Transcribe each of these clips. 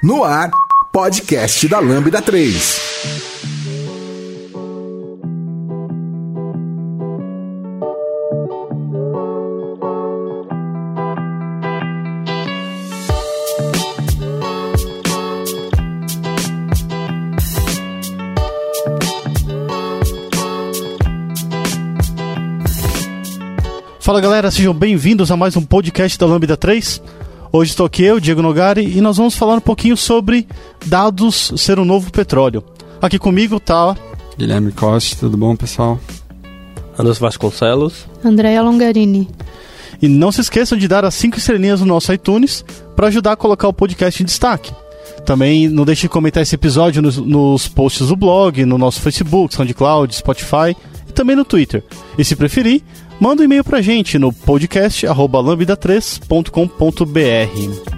No ar, podcast da Lambda 3. Fala galera, sejam bem-vindos a mais um podcast da Lambda 3. Hoje estou aqui eu, Diego Nogari, e nós vamos falar um pouquinho sobre dados ser um novo petróleo. Aqui comigo tá. Guilherme Costa, tudo bom pessoal? Anderson Vasconcelos. Andréia Longarini. E não se esqueçam de dar as 5 estrelinhas no nosso iTunes para ajudar a colocar o podcast em destaque. Também não deixe de comentar esse episódio nos, nos posts do blog, no nosso Facebook, SoundCloud, Spotify também no Twitter. E se preferir, manda um e-mail pra gente no podcast@lambda3.com.br.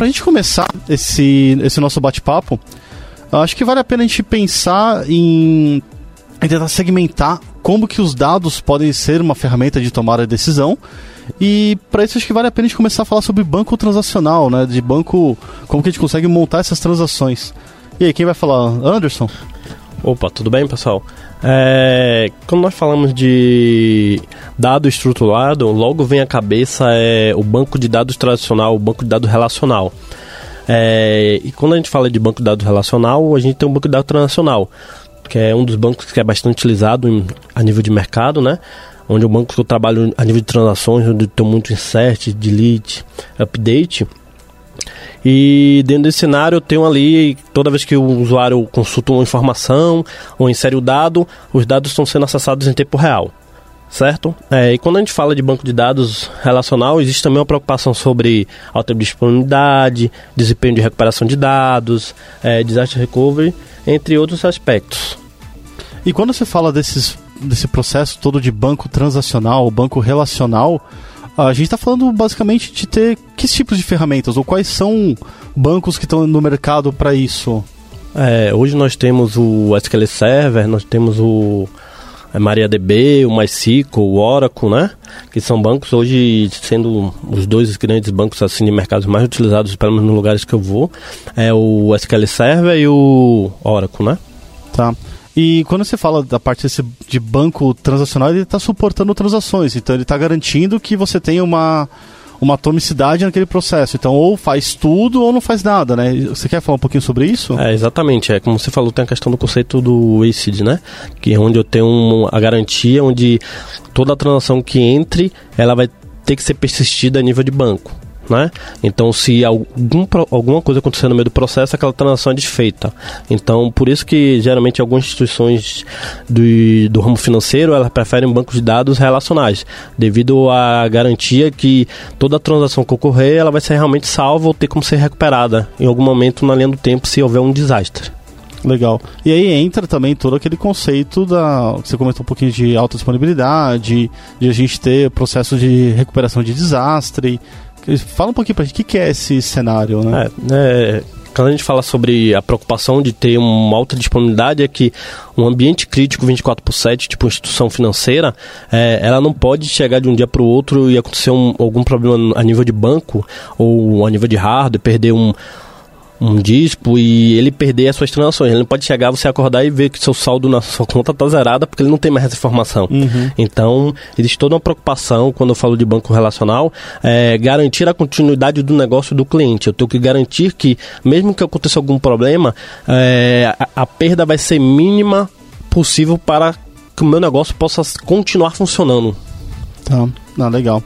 pra gente começar esse, esse nosso bate-papo, acho que vale a pena a gente pensar em, em tentar segmentar como que os dados podem ser uma ferramenta de tomar a decisão. E para isso acho que vale a pena a gente começar a falar sobre banco transacional, né? De banco, como que a gente consegue montar essas transações. E aí, quem vai falar? Anderson? Opa, tudo bem, pessoal? É, quando nós falamos de dado estruturado, logo vem à cabeça é, o banco de dados tradicional, o banco de dados relacional. É, e quando a gente fala de banco de dados relacional, a gente tem um banco de dados transacional, que é um dos bancos que é bastante utilizado em, a nível de mercado, né? Onde o banco que eu trabalho a nível de transações, onde tem muito insert, delete, update, e dentro desse cenário eu tenho ali, toda vez que o usuário consulta uma informação ou insere o dado, os dados estão sendo acessados em tempo real. Certo? É, e quando a gente fala de banco de dados relacional, existe também uma preocupação sobre alta disponibilidade, desempenho de recuperação de dados, é, disaster recovery, entre outros aspectos. E quando você fala desses, desse processo todo de banco transacional, banco relacional, a gente está falando basicamente de ter que tipos de ferramentas ou quais são bancos que estão no mercado para isso? É, hoje nós temos o SQL Server, nós temos o é, MariaDB, o MySQL, o Oracle, né? Que são bancos hoje sendo os dois grandes bancos assim de mercados mais utilizados, pelo menos nos lugares que eu vou, é o SQL Server e o Oracle, né? Tá. E quando você fala da parte desse, de banco transacional, ele está suportando transações, então ele está garantindo que você tenha uma, uma atomicidade naquele processo. Então, ou faz tudo ou não faz nada, né? Você quer falar um pouquinho sobre isso? É, exatamente. É como você falou, tem a questão do conceito do ACID, né? Que é onde eu tenho a garantia, onde toda a transação que entre, ela vai ter que ser persistida a nível de banco né? Então, se algum, alguma coisa acontecer no meio do processo, aquela transação é desfeita. Então, por isso que geralmente algumas instituições do, do ramo financeiro elas preferem bancos de dados relacionais, devido à garantia que toda transação que ocorrer ela vai ser realmente salva ou ter como ser recuperada em algum momento na linha do tempo se houver um desastre. Legal. E aí entra também todo aquele conceito da. Você comentou um pouquinho de alta disponibilidade, de a gente ter processo de recuperação de desastre. Fala um pouquinho pra gente o que, é esse cenário, né? É, é, quando a gente fala sobre a preocupação de ter uma alta disponibilidade, é que um ambiente crítico 24 por 7, tipo instituição financeira, é, ela não pode chegar de um dia para o outro e acontecer um, algum problema a nível de banco ou a nível de hardware, perder um um dispo e ele perder as suas transações. Ele não pode chegar, você acordar e ver que seu saldo na sua conta está zerada porque ele não tem mais essa informação. Uhum. Então, existe toda uma preocupação quando eu falo de banco relacional, é, garantir a continuidade do negócio do cliente. Eu tenho que garantir que, mesmo que aconteça algum problema, é, a, a perda vai ser mínima possível para que o meu negócio possa continuar funcionando. Tá, ah, legal.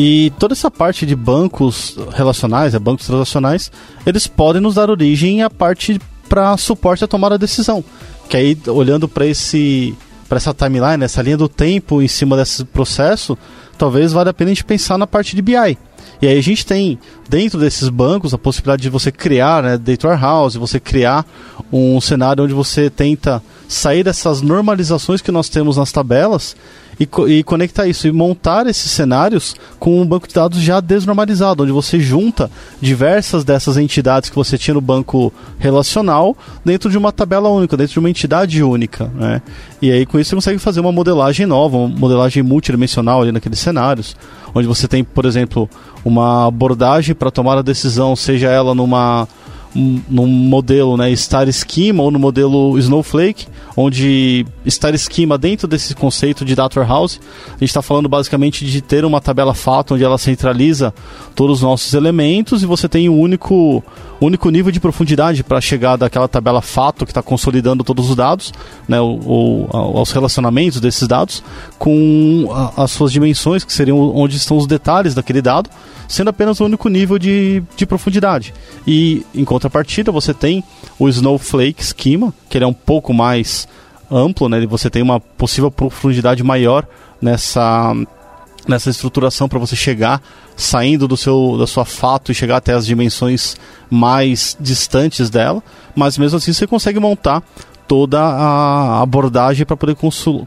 E toda essa parte de bancos relacionais, é, bancos transacionais, eles podem nos dar origem à parte para suporte à tomada de decisão. Que aí, olhando para esse para essa timeline, essa linha do tempo em cima desse processo, talvez valha a pena a gente pensar na parte de BI. E aí a gente tem dentro desses bancos a possibilidade de você criar, né, data warehouse, você criar um cenário onde você tenta sair dessas normalizações que nós temos nas tabelas e, e conectar isso e montar esses cenários com um banco de dados já desnormalizado, onde você junta diversas dessas entidades que você tinha no banco relacional dentro de uma tabela única, dentro de uma entidade única. Né? E aí com isso você consegue fazer uma modelagem nova, uma modelagem multidimensional ali naqueles cenários, onde você tem, por exemplo, uma abordagem para tomar a decisão, seja ela numa no modelo né, Star Schema ou no modelo Snowflake, onde Star Schema, dentro desse conceito de Data Warehouse, a gente está falando basicamente de ter uma tabela fato onde ela centraliza todos os nossos elementos e você tem um único, único nível de profundidade para chegar daquela tabela fato que está consolidando todos os dados, né, ou, aos relacionamentos desses dados, com a, as suas dimensões, que seriam onde estão os detalhes daquele dado, sendo apenas o único nível de, de profundidade. E em contrapartida, você tem o Snowflake Schema, que ele é um pouco mais amplo, né? Você tem uma possível profundidade maior nessa nessa estruturação para você chegar saindo do seu da sua fato e chegar até as dimensões mais distantes dela, mas mesmo assim você consegue montar toda a abordagem para poder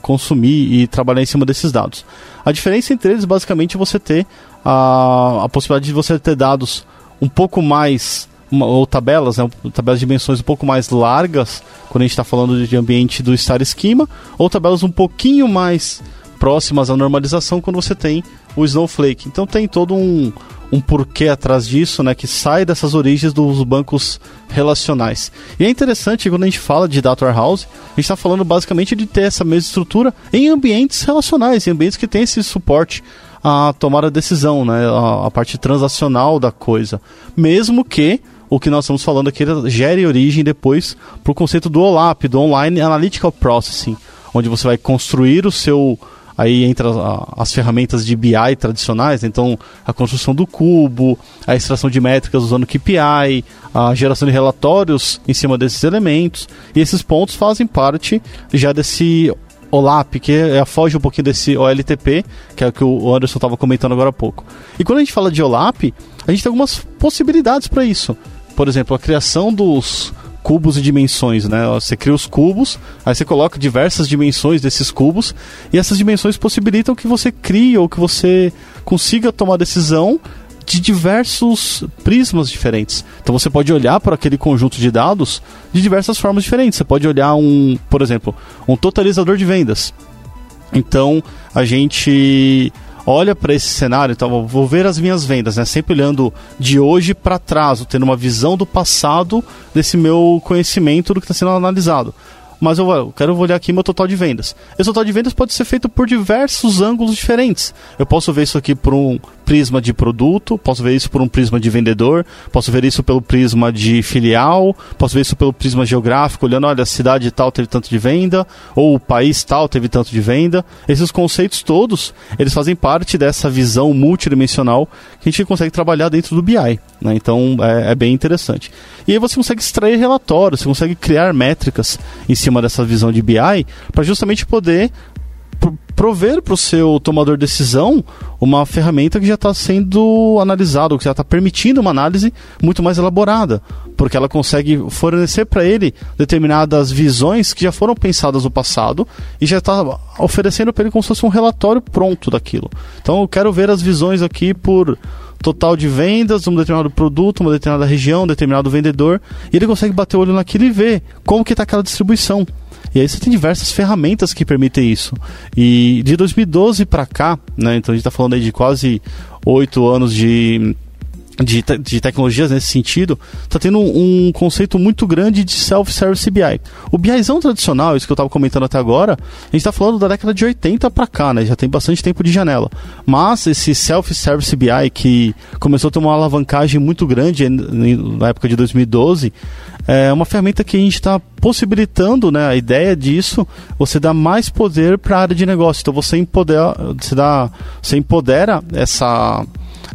consumir e trabalhar em cima desses dados. A diferença entre eles basicamente é você ter a, a possibilidade de você ter dados um pouco mais uma, ou tabelas, né, tabelas de dimensões um pouco mais largas, quando a gente está falando de ambiente do Star Schema, ou tabelas um pouquinho mais próximas à normalização quando você tem o Snowflake. Então tem todo um, um porquê atrás disso, né, que sai dessas origens dos bancos relacionais. E é interessante quando a gente fala de Data Warehouse, a gente está falando basicamente de ter essa mesma estrutura em ambientes relacionais, em ambientes que tem esse suporte a tomar a decisão, né, a, a parte transacional da coisa. Mesmo que o que nós estamos falando aqui gere origem depois para o conceito do OLAP, do Online Analytical Processing, onde você vai construir o seu aí entra as ferramentas de BI tradicionais, então a construção do cubo, a extração de métricas usando KPI, a geração de relatórios em cima desses elementos, e esses pontos fazem parte já desse OLAP, que é, foge um pouquinho desse OLTP, que é o que o Anderson estava comentando agora há pouco. E quando a gente fala de OLAP, a gente tem algumas possibilidades para isso por exemplo, a criação dos cubos e dimensões, né? Você cria os cubos, aí você coloca diversas dimensões desses cubos e essas dimensões possibilitam que você crie ou que você consiga tomar decisão de diversos prismas diferentes. Então você pode olhar para aquele conjunto de dados de diversas formas diferentes. Você pode olhar um, por exemplo, um totalizador de vendas. Então a gente olha para esse cenário, então vou ver as minhas vendas, né? Sempre olhando de hoje para trás, tendo uma visão do passado desse meu conhecimento do que está sendo analisado mas eu, eu quero olhar aqui meu total de vendas. Esse total de vendas pode ser feito por diversos ângulos diferentes. Eu posso ver isso aqui por um prisma de produto, posso ver isso por um prisma de vendedor, posso ver isso pelo prisma de filial, posso ver isso pelo prisma geográfico, olhando, olha, a cidade tal teve tanto de venda, ou o país tal teve tanto de venda. Esses conceitos todos, eles fazem parte dessa visão multidimensional que a gente consegue trabalhar dentro do BI. Né? Então é, é, bem interessante. E aí você consegue extrair relatórios, você consegue criar métricas em cima dessa visão de BI para justamente poder prover para o seu tomador de decisão uma ferramenta que já está sendo analisada, que já está permitindo uma análise muito mais elaborada, porque ela consegue fornecer para ele determinadas visões que já foram pensadas no passado e já está oferecendo para ele como se fosse um relatório pronto daquilo. Então eu quero ver as visões aqui por total de vendas, um determinado produto, uma determinada região, um determinado vendedor, e ele consegue bater o olho naquilo e ver como que está aquela distribuição. E aí você tem diversas ferramentas que permitem isso. E de 2012 para cá, né, então a gente está falando aí de quase oito anos de de, te de tecnologias nesse sentido, está tendo um, conceito muito grande de self-service BI. O BIzão tradicional, isso que eu estava comentando até agora, a gente está falando da década de 80 para cá, né? Já tem bastante tempo de janela. Mas esse self-service BI que começou a ter uma alavancagem muito grande na época de 2012, é uma ferramenta que a gente está possibilitando, né? A ideia disso, você dá mais poder para a área de negócio. Então você empodera, você dá, você empodera essa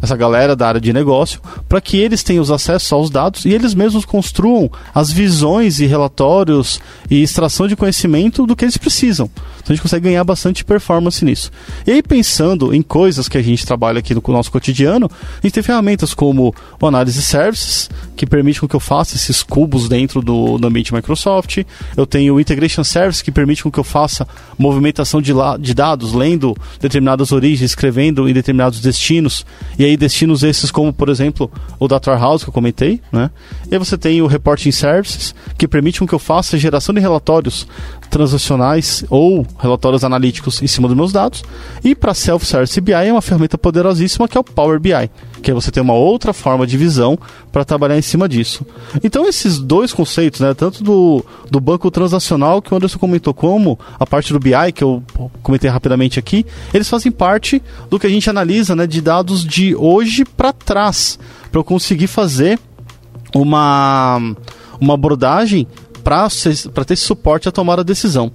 essa galera da área de negócio, para que eles tenham os acessos aos dados e eles mesmos construam as visões e relatórios e extração de conhecimento do que eles precisam. Então a gente consegue ganhar bastante performance nisso. E aí, pensando em coisas que a gente trabalha aqui no nosso cotidiano, a gente tem ferramentas como o Análise Services, que permite que eu faça esses cubos dentro do, do ambiente Microsoft. Eu tenho o Integration Service, que permite que eu faça movimentação de, de dados, lendo determinadas origens, escrevendo em determinados destinos. E aí destinos esses como, por exemplo, o Data Warehouse que eu comentei, né? E aí você tem o Reporting Services, que permite com que eu faça geração de relatórios transacionais ou relatórios analíticos em cima dos meus dados. E para Self-Service BI é uma ferramenta poderosíssima que é o Power BI, que aí você tem uma outra forma de visão para trabalhar em cima disso. Então esses dois conceitos, né, tanto do, do banco transacional que o Anderson comentou como a parte do BI que eu comentei rapidamente aqui, eles fazem parte do que a gente analisa, né, de dados de hoje para trás, para eu conseguir fazer uma uma abordagem para ter esse suporte a tomar a decisão.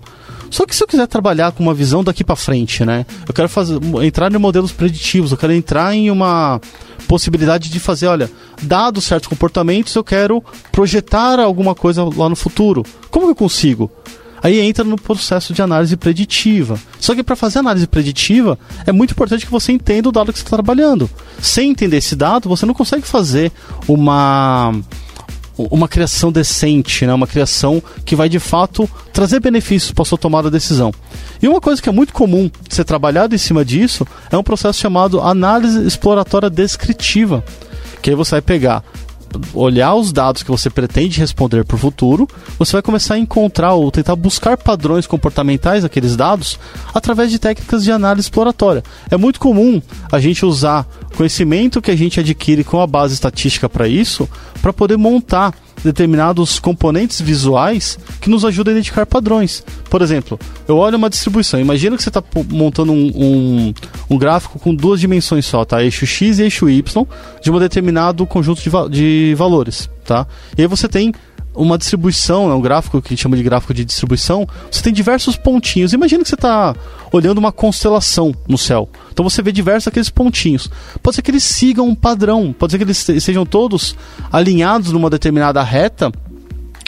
Só que se eu quiser trabalhar com uma visão daqui para frente, né? Eu quero fazer, entrar em modelos preditivos, eu quero entrar em uma possibilidade de fazer, olha, dados certos comportamentos, eu quero projetar alguma coisa lá no futuro. Como eu consigo? Aí entra no processo de análise preditiva. Só que para fazer análise preditiva, é muito importante que você entenda o dado que você está trabalhando. Sem entender esse dado, você não consegue fazer uma uma criação decente, né? uma criação que vai de fato trazer benefícios para a sua tomada de decisão. E uma coisa que é muito comum ser trabalhado em cima disso é um processo chamado análise exploratória descritiva, que aí você vai pegar olhar os dados que você pretende responder para o futuro, você vai começar a encontrar ou tentar buscar padrões comportamentais daqueles dados através de técnicas de análise exploratória. É muito comum a gente usar conhecimento que a gente adquire com a base estatística para isso, para poder montar determinados componentes visuais que nos ajudam a identificar padrões. Por exemplo, eu olho uma distribuição. Imagina que você está montando um, um, um, gráfico com duas dimensões só, tá? Eixo X e eixo Y, de um determinado conjunto de, de valores, tá? E aí você tem uma distribuição, é um gráfico que a gente chama de gráfico de distribuição, você tem diversos pontinhos. Imagina que você está olhando uma constelação no céu. Então você vê diversos aqueles pontinhos. Pode ser que eles sigam um padrão, pode ser que eles sejam todos alinhados numa determinada reta.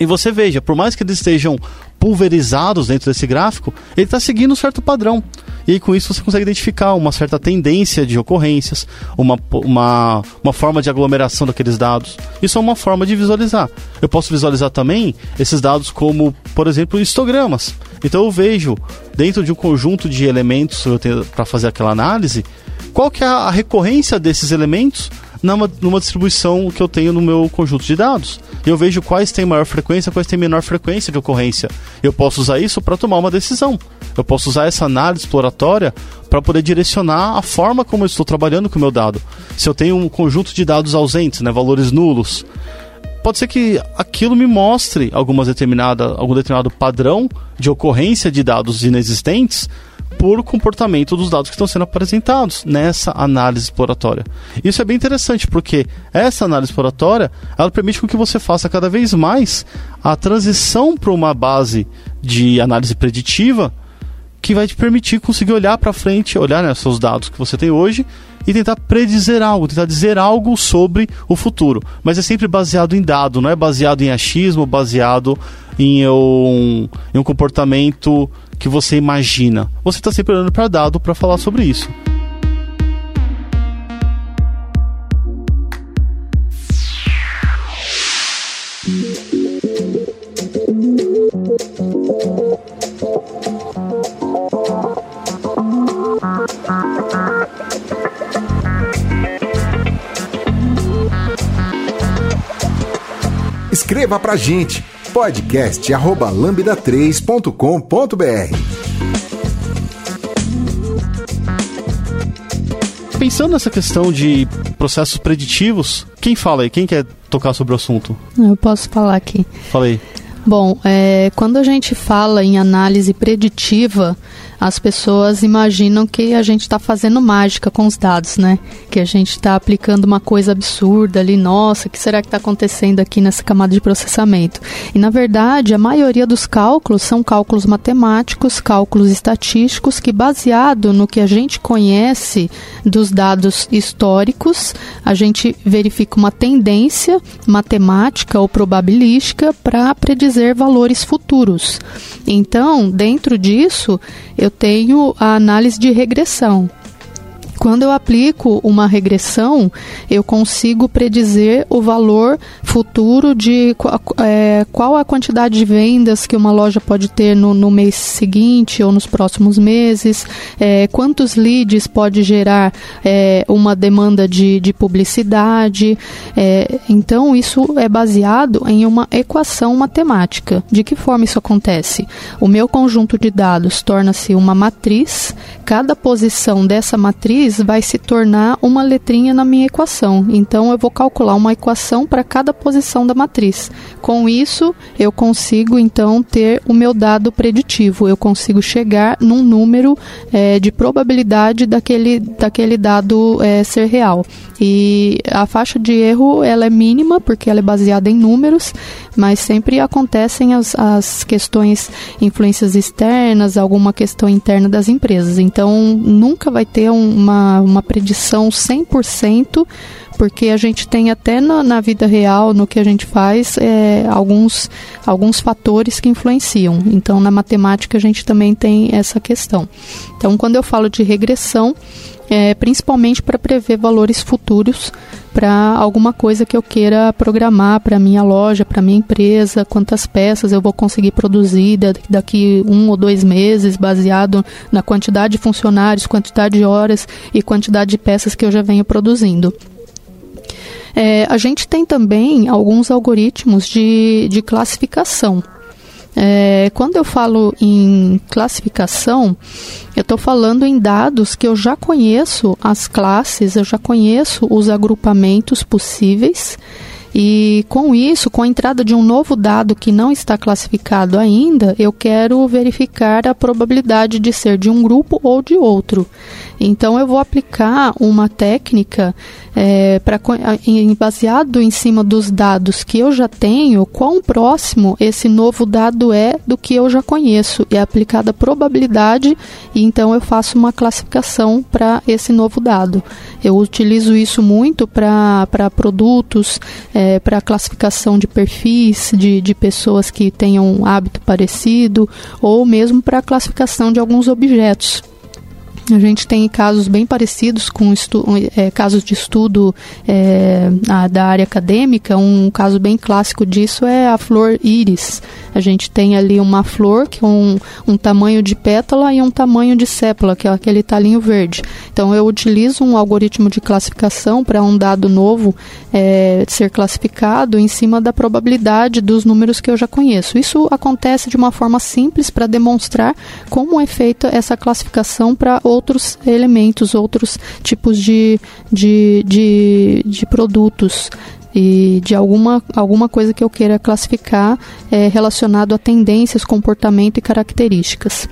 E você veja, por mais que eles estejam pulverizados dentro desse gráfico, ele está seguindo um certo padrão. E aí, com isso você consegue identificar uma certa tendência de ocorrências, uma, uma, uma forma de aglomeração daqueles dados. Isso é uma forma de visualizar. Eu posso visualizar também esses dados como, por exemplo, histogramas. Então eu vejo, dentro de um conjunto de elementos para fazer aquela análise, qual que é a recorrência desses elementos numa, numa distribuição que eu tenho no meu conjunto de dados. Eu vejo quais têm maior frequência, quais têm menor frequência de ocorrência. Eu posso usar isso para tomar uma decisão. Eu posso usar essa análise exploratória para poder direcionar a forma como eu estou trabalhando com o meu dado. Se eu tenho um conjunto de dados ausentes, né, valores nulos, pode ser que aquilo me mostre algumas determinada, algum determinado padrão de ocorrência de dados inexistentes por comportamento dos dados que estão sendo apresentados nessa análise exploratória. Isso é bem interessante porque essa análise exploratória ela permite que você faça cada vez mais a transição para uma base de análise preditiva que vai te permitir conseguir olhar para frente, olhar né, seus dados que você tem hoje e tentar predizer algo, tentar dizer algo sobre o futuro. Mas é sempre baseado em dado, não é baseado em achismo, baseado em um, em um comportamento que você imagina. Você está sempre olhando para dado para falar sobre isso. Escreva pra gente podcast@lambda3.com.br. Pensando nessa questão de processos preditivos. Quem fala aí? Quem quer tocar sobre o assunto? Eu posso falar aqui. Fala aí. Bom, é, quando a gente fala em análise preditiva, as pessoas imaginam que a gente está fazendo mágica com os dados, né? Que a gente está aplicando uma coisa absurda ali, nossa, o que será que está acontecendo aqui nessa camada de processamento? E na verdade, a maioria dos cálculos são cálculos matemáticos, cálculos estatísticos, que baseado no que a gente conhece dos dados históricos, a gente verifica uma tendência matemática ou probabilística para predizer valores futuros. Então, dentro disso, eu tenho a análise de regressão. Quando eu aplico uma regressão, eu consigo predizer o valor futuro de é, qual a quantidade de vendas que uma loja pode ter no, no mês seguinte ou nos próximos meses, é, quantos leads pode gerar é, uma demanda de, de publicidade. É, então, isso é baseado em uma equação matemática. De que forma isso acontece? O meu conjunto de dados torna-se uma matriz, cada posição dessa matriz vai se tornar uma letrinha na minha equação. Então eu vou calcular uma equação para cada posição da matriz. Com isso, eu consigo então ter o meu dado preditivo. Eu consigo chegar num número é, de probabilidade daquele, daquele dado é, ser real. E a faixa de erro ela é mínima porque ela é baseada em números, mas sempre acontecem as, as questões, influências externas, alguma questão interna das empresas. Então nunca vai ter uma uma, predição 100%, porque a gente tem até na, na vida real, no que a gente faz, é, alguns, alguns fatores que influenciam. Então, na matemática, a gente também tem essa questão. Então, quando eu falo de regressão, é, principalmente para prever valores futuros para alguma coisa que eu queira programar para minha loja, para minha empresa, quantas peças eu vou conseguir produzir daqui um ou dois meses, baseado na quantidade de funcionários, quantidade de horas e quantidade de peças que eu já venho produzindo. É, a gente tem também alguns algoritmos de, de classificação. É, quando eu falo em classificação, eu estou falando em dados que eu já conheço as classes, eu já conheço os agrupamentos possíveis. E com isso, com a entrada de um novo dado que não está classificado ainda, eu quero verificar a probabilidade de ser de um grupo ou de outro. Então eu vou aplicar uma técnica é, para baseado em cima dos dados que eu já tenho, quão próximo esse novo dado é do que eu já conheço. É aplicada a probabilidade e então eu faço uma classificação para esse novo dado. Eu utilizo isso muito para produtos, é, para classificação de perfis de, de pessoas que tenham um hábito parecido ou mesmo para classificação de alguns objetos. A gente tem casos bem parecidos com é, casos de estudo é, da área acadêmica. Um caso bem clássico disso é a flor íris. A gente tem ali uma flor que é um, um tamanho de pétala e um tamanho de sépala, que é aquele talinho verde. Então eu utilizo um algoritmo de classificação para um dado novo é, ser classificado em cima da probabilidade dos números que eu já conheço. Isso acontece de uma forma simples para demonstrar como é feita essa classificação para outros elementos, outros tipos de, de, de, de produtos e de alguma, alguma coisa que eu queira classificar é, relacionado a tendências, comportamento e características.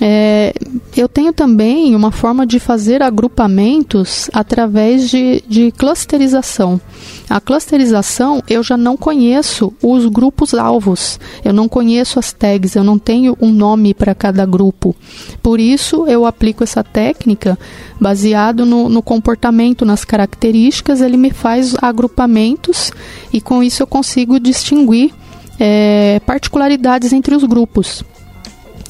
É, eu tenho também uma forma de fazer agrupamentos através de, de clusterização. A clusterização eu já não conheço os grupos alvos, eu não conheço as tags, eu não tenho um nome para cada grupo. Por isso eu aplico essa técnica baseado no, no comportamento, nas características, ele me faz agrupamentos e com isso eu consigo distinguir é, particularidades entre os grupos.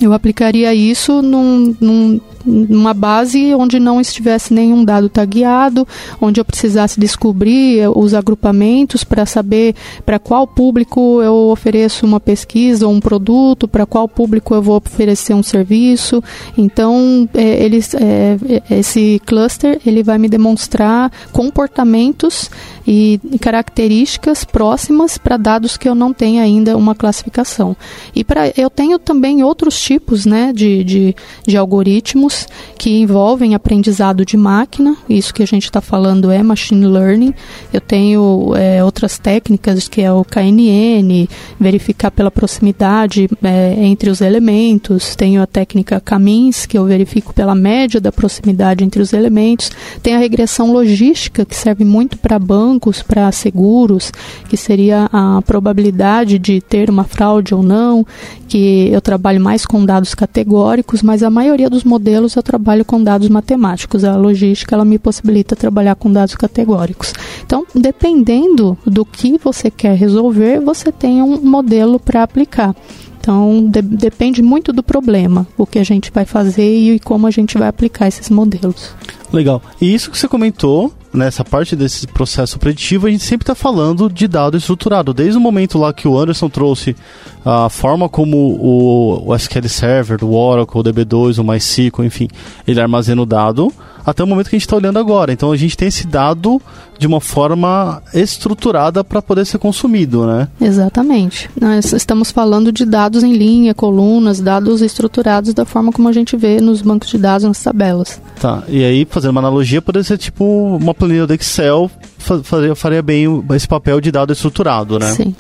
Eu aplicaria isso num, num, numa base onde não estivesse nenhum dado tagueado, onde eu precisasse descobrir os agrupamentos para saber para qual público eu ofereço uma pesquisa ou um produto, para qual público eu vou oferecer um serviço. Então, é, eles, é, esse cluster ele vai me demonstrar comportamentos e características próximas para dados que eu não tenho ainda uma classificação. E para eu tenho também outros tipos né, de, de, de algoritmos que envolvem aprendizado de máquina. Isso que a gente está falando é machine learning. Eu tenho é, outras técnicas que é o KNN, verificar pela proximidade é, entre os elementos. Tenho a técnica Camins, que eu verifico pela média da proximidade entre os elementos. Tem a regressão logística, que serve muito para bancos, para seguros, que seria a probabilidade de ter uma fraude ou não, que eu trabalho mais com dados categóricos, mas a maioria dos modelos eu trabalho com dados matemáticos. A logística ela me possibilita trabalhar com dados categóricos. Então, dependendo do que você quer resolver, você tem um modelo para aplicar. Então, de, depende muito do problema, o que a gente vai fazer e como a gente vai aplicar esses modelos. Legal. E isso que você comentou, nessa parte desse processo preditivo, a gente sempre está falando de dado estruturado. Desde o momento lá que o Anderson trouxe a forma como o, o SQL Server, o Oracle, o DB2, o MySQL, enfim, ele armazena o dado até o momento que a gente está olhando agora. Então a gente tem esse dado de uma forma estruturada para poder ser consumido, né? Exatamente. Nós estamos falando de dados em linha, colunas, dados estruturados da forma como a gente vê nos bancos de dados, nas tabelas. Tá, e aí fazendo uma analogia, poderia ser tipo uma planilha do Excel, faria, faria bem esse papel de dado estruturado, né? Sim.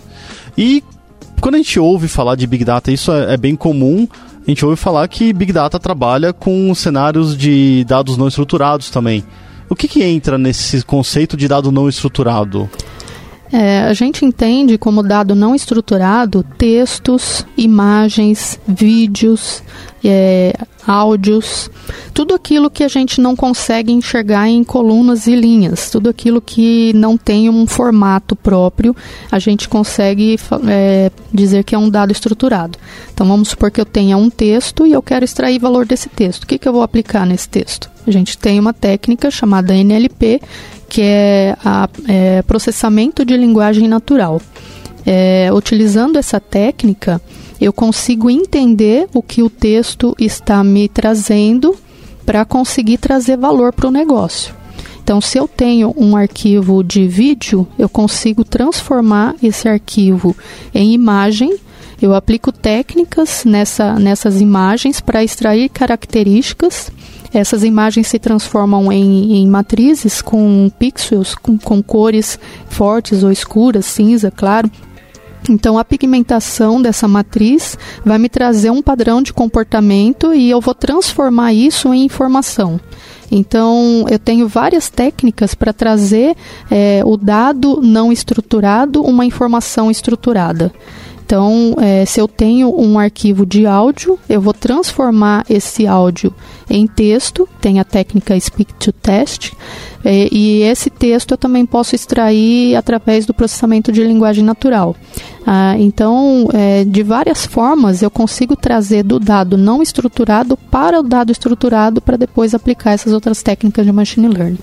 E quando a gente ouve falar de Big Data, isso é, é bem comum, a gente ouve falar que Big Data trabalha com cenários de dados não estruturados também. O que, que entra nesse conceito de dado não estruturado? É, a gente entende como dado não estruturado textos, imagens, vídeos, é, áudios, tudo aquilo que a gente não consegue enxergar em colunas e linhas, tudo aquilo que não tem um formato próprio, a gente consegue é, dizer que é um dado estruturado. Então vamos supor que eu tenha um texto e eu quero extrair valor desse texto. O que, que eu vou aplicar nesse texto? A gente tem uma técnica chamada NLP que é, a, é processamento de linguagem natural. É, utilizando essa técnica, eu consigo entender o que o texto está me trazendo para conseguir trazer valor para o negócio. Então, se eu tenho um arquivo de vídeo, eu consigo transformar esse arquivo em imagem. Eu aplico técnicas nessa, nessas imagens para extrair características essas imagens se transformam em, em matrizes com pixels, com, com cores fortes ou escuras, cinza, claro, então, a pigmentação dessa matriz vai me trazer um padrão de comportamento e eu vou transformar isso em informação. Então, eu tenho várias técnicas para trazer é, o dado não estruturado uma informação estruturada. Então, é, se eu tenho um arquivo de áudio, eu vou transformar esse áudio em texto, tem a técnica Speak to Text, é, e esse texto eu também posso extrair através do processamento de linguagem natural. Ah, então, é, de várias formas, eu consigo trazer do dado não estruturado para o dado estruturado para depois aplicar essas outras técnicas de machine learning.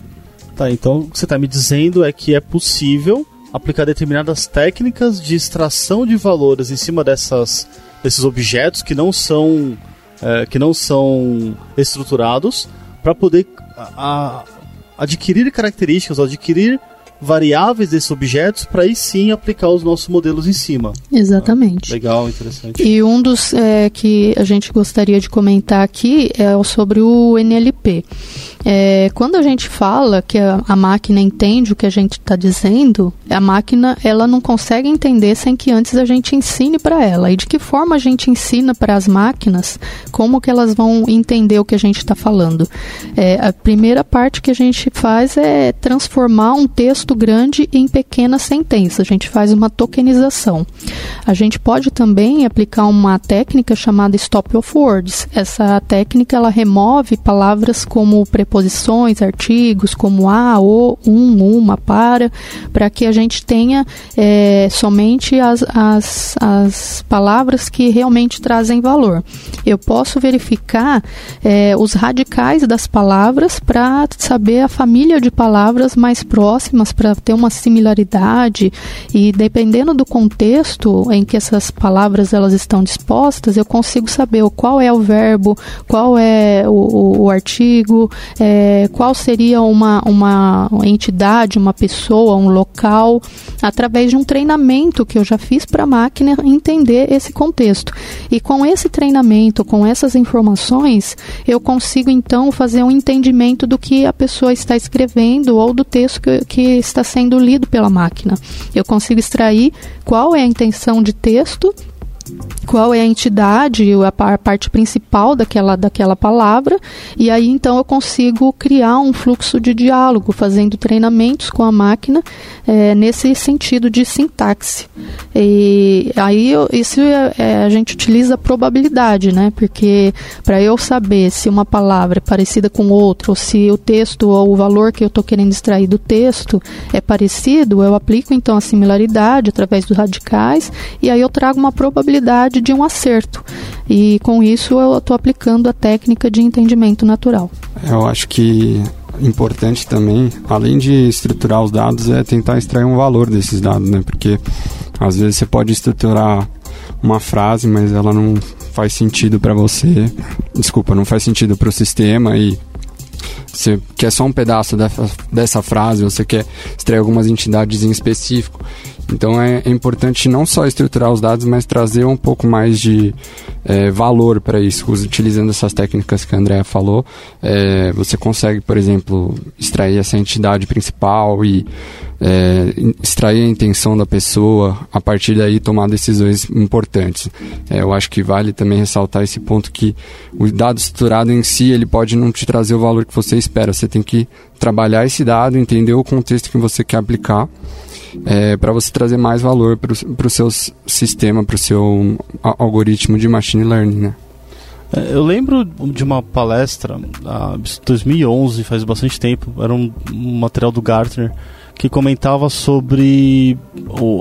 Tá, então o que você está me dizendo é que é possível aplicar determinadas técnicas de extração de valores em cima dessas, desses objetos que não são, é, que não são estruturados para poder a, a, adquirir características, adquirir variáveis desses objetos para aí sim aplicar os nossos modelos em cima. Exatamente. Ah, legal, interessante. E um dos é, que a gente gostaria de comentar aqui é sobre o NLP. É, quando a gente fala que a, a, máquina entende o que a gente está dizendo, a máquina ela não consegue entender sem que antes a gente ensine para ela. E de que forma a gente ensina para as máquinas como que elas vão entender o que a gente está falando? É, a primeira parte que a gente faz é transformar um texto grande em pequenas sentenças. A gente faz uma tokenização. A gente pode também aplicar uma técnica chamada Stop of Words. Essa técnica ela remove palavras como preposições, artigos, como a, o, um, uma, para, para que a gente tenha é, somente as, as, as palavras que realmente trazem valor. Eu posso verificar é, os radicais das palavras para saber a família de palavras mais próximas, para ter uma similaridade e dependendo do contexto em que essas palavras elas estão dispostas, eu consigo saber qual é o verbo, qual é o, o, o artigo, é, qual seria uma, uma entidade, uma pessoa, um local, através de um treinamento que eu já fiz para a máquina entender esse contexto. E com esse treinamento, com essas informações, eu consigo então fazer um entendimento do que a pessoa está escrevendo ou do texto que, que está sendo lido pela máquina. Eu consigo extrair qual é a intenção de texto qual é a entidade, a parte principal daquela, daquela palavra, e aí então eu consigo criar um fluxo de diálogo, fazendo treinamentos com a máquina é, nesse sentido de sintaxe. E aí eu, isso é, é, a gente utiliza probabilidade, né? Porque para eu saber se uma palavra é parecida com outra, ou se o texto ou o valor que eu estou querendo extrair do texto é parecido, eu aplico então a similaridade através dos radicais, e aí eu trago uma probabilidade probabilidade de um acerto. E com isso eu estou aplicando a técnica de entendimento natural. Eu acho que importante também, além de estruturar os dados, é tentar extrair um valor desses dados, né? Porque às vezes você pode estruturar uma frase, mas ela não faz sentido para você. Desculpa, não faz sentido para o sistema e você quer só um pedaço dessa, dessa frase, você quer extrair algumas entidades em específico. Então é, é, importante não só estruturar os dados, mas trazer um pouco mais de é, valor para isso. Utilizando essas técnicas que a Andrea falou, é, você consegue, por exemplo, extrair essa entidade principal e é, extrair a intenção da pessoa, a partir daí tomar decisões importantes. É, eu acho que vale também ressaltar esse ponto que o dado estruturado em si ele pode não te trazer o valor que você espera. Você tem que trabalhar esse dado, entender o contexto que você quer aplicar é, para você trazer mais valor para o seu sistema, para o seu algoritmo de machine learning, né? É, eu lembro de uma palestra, ah, 2011, faz bastante tempo, era um material do Gartner, que comentava sobre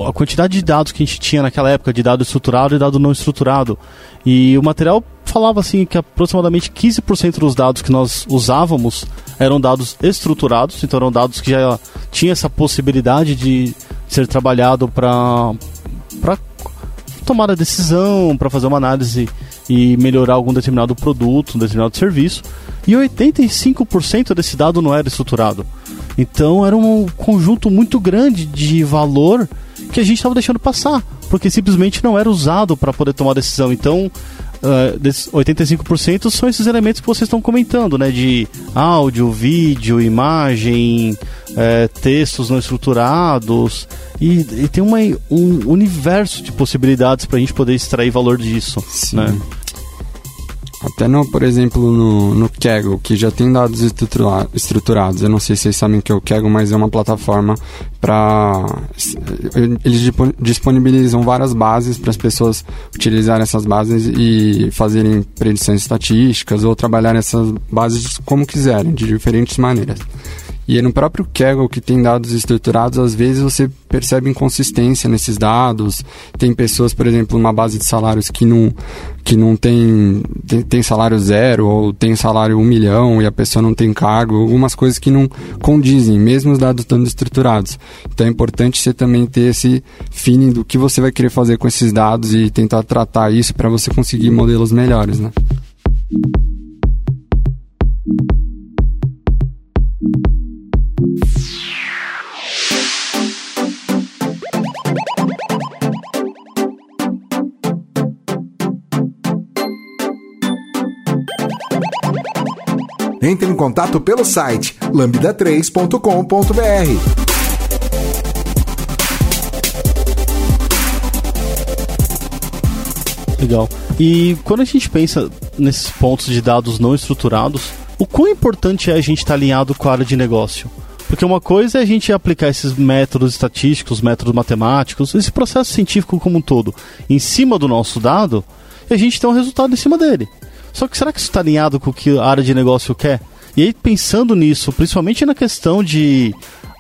a quantidade de dados que a gente tinha naquela época, de dado estruturado e dado não estruturado. E o material falava assim que aproximadamente 15% dos dados que nós usávamos eram dados estruturados, então eram dados que já tinham essa possibilidade de ser trabalhado para tomar a decisão, para fazer uma análise e melhorar algum determinado produto, um determinado serviço. E 85% desse dado não era estruturado. Então era um conjunto muito grande de valor que a gente estava deixando passar, porque simplesmente não era usado para poder tomar decisão. Então, uh, desses 85% são esses elementos que vocês estão comentando, né? De áudio, vídeo, imagem, é, textos não estruturados. E, e tem uma, um universo de possibilidades para a gente poder extrair valor disso. Sim. Né? Até no, por exemplo, no, no Kaggle, que já tem dados estrutura, estruturados. Eu não sei se vocês sabem que é o Kaggle, mas é uma plataforma para. Eles disponibilizam várias bases para as pessoas utilizarem essas bases e fazerem predições estatísticas ou trabalhar essas bases como quiserem, de diferentes maneiras. E no próprio Kaggle, que tem dados estruturados, às vezes você percebe inconsistência nesses dados. Tem pessoas, por exemplo, numa base de salários que não, que não tem, tem, tem salário zero ou tem salário um milhão e a pessoa não tem cargo. Algumas coisas que não condizem, mesmo os dados estando estruturados. Então é importante você também ter esse feeling do que você vai querer fazer com esses dados e tentar tratar isso para você conseguir modelos melhores, né? Entre em contato pelo site lambda3.com.br. Legal. E quando a gente pensa nesses pontos de dados não estruturados, o quão importante é a gente estar alinhado com a área de negócio? Porque uma coisa é a gente aplicar esses métodos estatísticos, métodos matemáticos, esse processo científico como um todo, em cima do nosso dado, e a gente tem um resultado em cima dele. Só que será que isso está alinhado com o que a área de negócio quer? E aí, pensando nisso, principalmente na questão de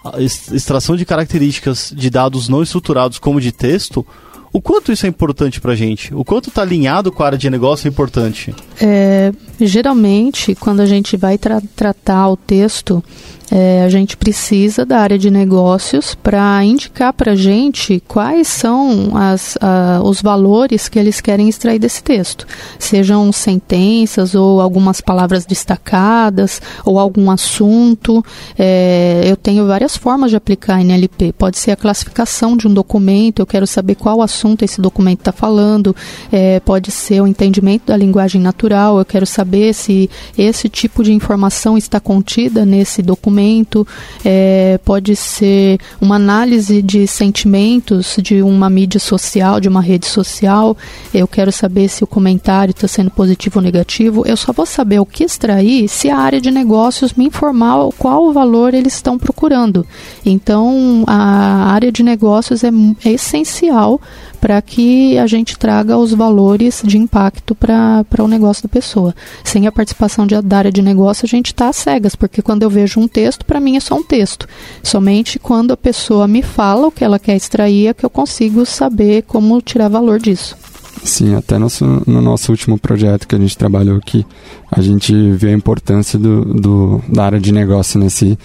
ah, extração de características de dados não estruturados como de texto, o quanto isso é importante para a gente? O quanto está alinhado com a área de negócio é importante? É, geralmente, quando a gente vai tra tratar o texto, é, a gente precisa da área de negócios para indicar para a gente quais são as, a, os valores que eles querem extrair desse texto. Sejam sentenças ou algumas palavras destacadas ou algum assunto. É, eu tenho várias formas de aplicar NLP. Pode ser a classificação de um documento, eu quero saber qual assunto esse documento está falando. É, pode ser o entendimento da linguagem natural, eu quero saber se esse tipo de informação está contida nesse documento documento, é, pode ser uma análise de sentimentos de uma mídia social, de uma rede social. Eu quero saber se o comentário está sendo positivo ou negativo. Eu só vou saber o que extrair se a área de negócios me informar qual o valor eles estão procurando. Então, a área de negócios é, é essencial para que a gente traga os valores de impacto para o negócio da pessoa. Sem a participação de, da área de negócio, a gente está cegas, porque quando eu vejo um texto, para mim é só um texto. Somente quando a pessoa me fala o que ela quer extrair é que eu consigo saber como tirar valor disso. Sim, até nosso, no nosso último projeto que a gente trabalhou aqui, a gente vê a importância do, do da área de negócio nesse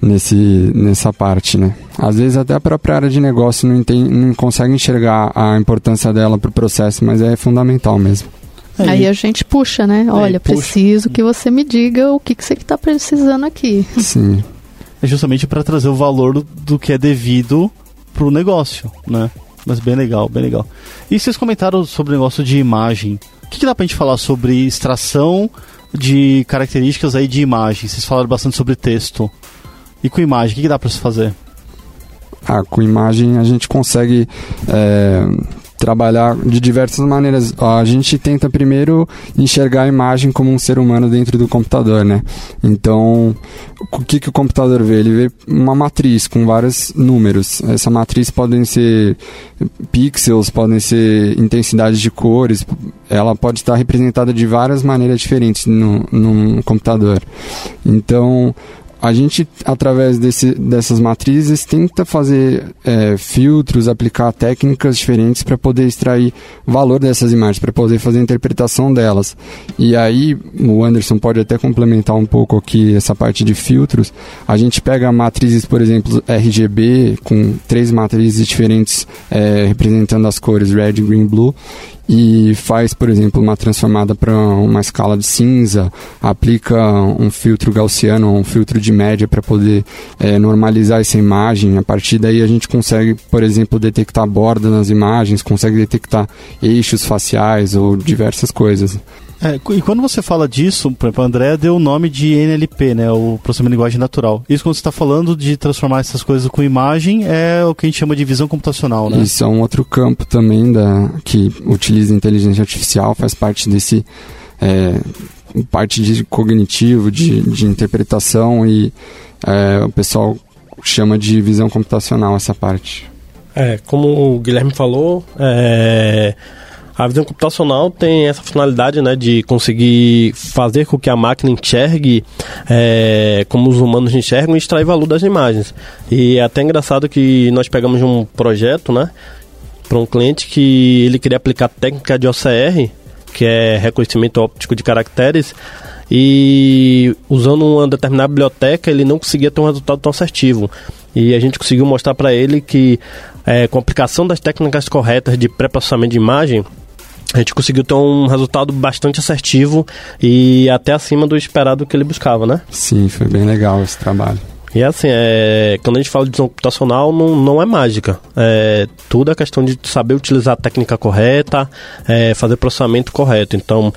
nesse, nessa parte, né? Às vezes até a própria área de negócio não, tem, não consegue enxergar a importância dela para o processo, mas é fundamental mesmo. Aí, Aí a gente puxa, né? Olha, puxa. preciso que você me diga o que, que você está precisando aqui. Sim. É justamente para trazer o valor do, do que é devido para o negócio, né? Mas bem legal, bem legal. E vocês comentaram sobre o negócio de imagem. O que, que dá para a gente falar sobre extração de características aí de imagem? Vocês falaram bastante sobre texto. E com imagem, o que, que dá para se fazer? Ah, com imagem a gente consegue é, trabalhar de diversas maneiras. A gente tenta primeiro enxergar a imagem como um ser humano dentro do computador, né? Então, o que, que o computador vê? Ele vê uma matriz com vários números. Essa matriz podem ser pixels, podem ser intensidades de cores. Ela pode estar representada de várias maneiras diferentes no, no computador. Então, a gente, através desse, dessas matrizes, tenta fazer é, filtros, aplicar técnicas diferentes para poder extrair valor dessas imagens, para poder fazer a interpretação delas. E aí, o Anderson pode até complementar um pouco aqui essa parte de filtros. A gente pega matrizes, por exemplo, RGB, com três matrizes diferentes é, representando as cores red, green, blue, e faz, por exemplo, uma transformada para uma escala de cinza, aplica um filtro gaussiano, um filtro de média para poder é, normalizar essa imagem. A partir daí a gente consegue, por exemplo, detectar borda nas imagens, consegue detectar eixos faciais ou diversas coisas. É, e quando você fala disso, por exemplo, o André deu o nome de NLP, né, o processamento de linguagem natural. Isso quando você está falando de transformar essas coisas com imagem é o que a gente chama de visão computacional, né? Isso é um outro campo também da que utiliza inteligência artificial, faz parte desse é, parte de cognitivo, de, de interpretação e é, o pessoal chama de visão computacional essa parte. É, como o Guilherme falou, é, a visão computacional tem essa finalidade né, de conseguir fazer com que a máquina enxergue é, como os humanos enxergam e extrair valor das imagens. E é até engraçado que nós pegamos um projeto né, para um cliente que ele queria aplicar técnica de OCR, que é reconhecimento óptico de caracteres, e usando uma determinada biblioteca ele não conseguia ter um resultado tão assertivo. E a gente conseguiu mostrar para ele que é, com a aplicação das técnicas corretas de pré-processamento de imagem, a gente conseguiu ter um resultado bastante assertivo e até acima do esperado que ele buscava, né? Sim, foi bem legal esse trabalho. E assim, é, quando a gente fala de visão computacional, não, não é mágica. É, tudo é questão de saber utilizar a técnica correta, é, fazer processamento correto. Então,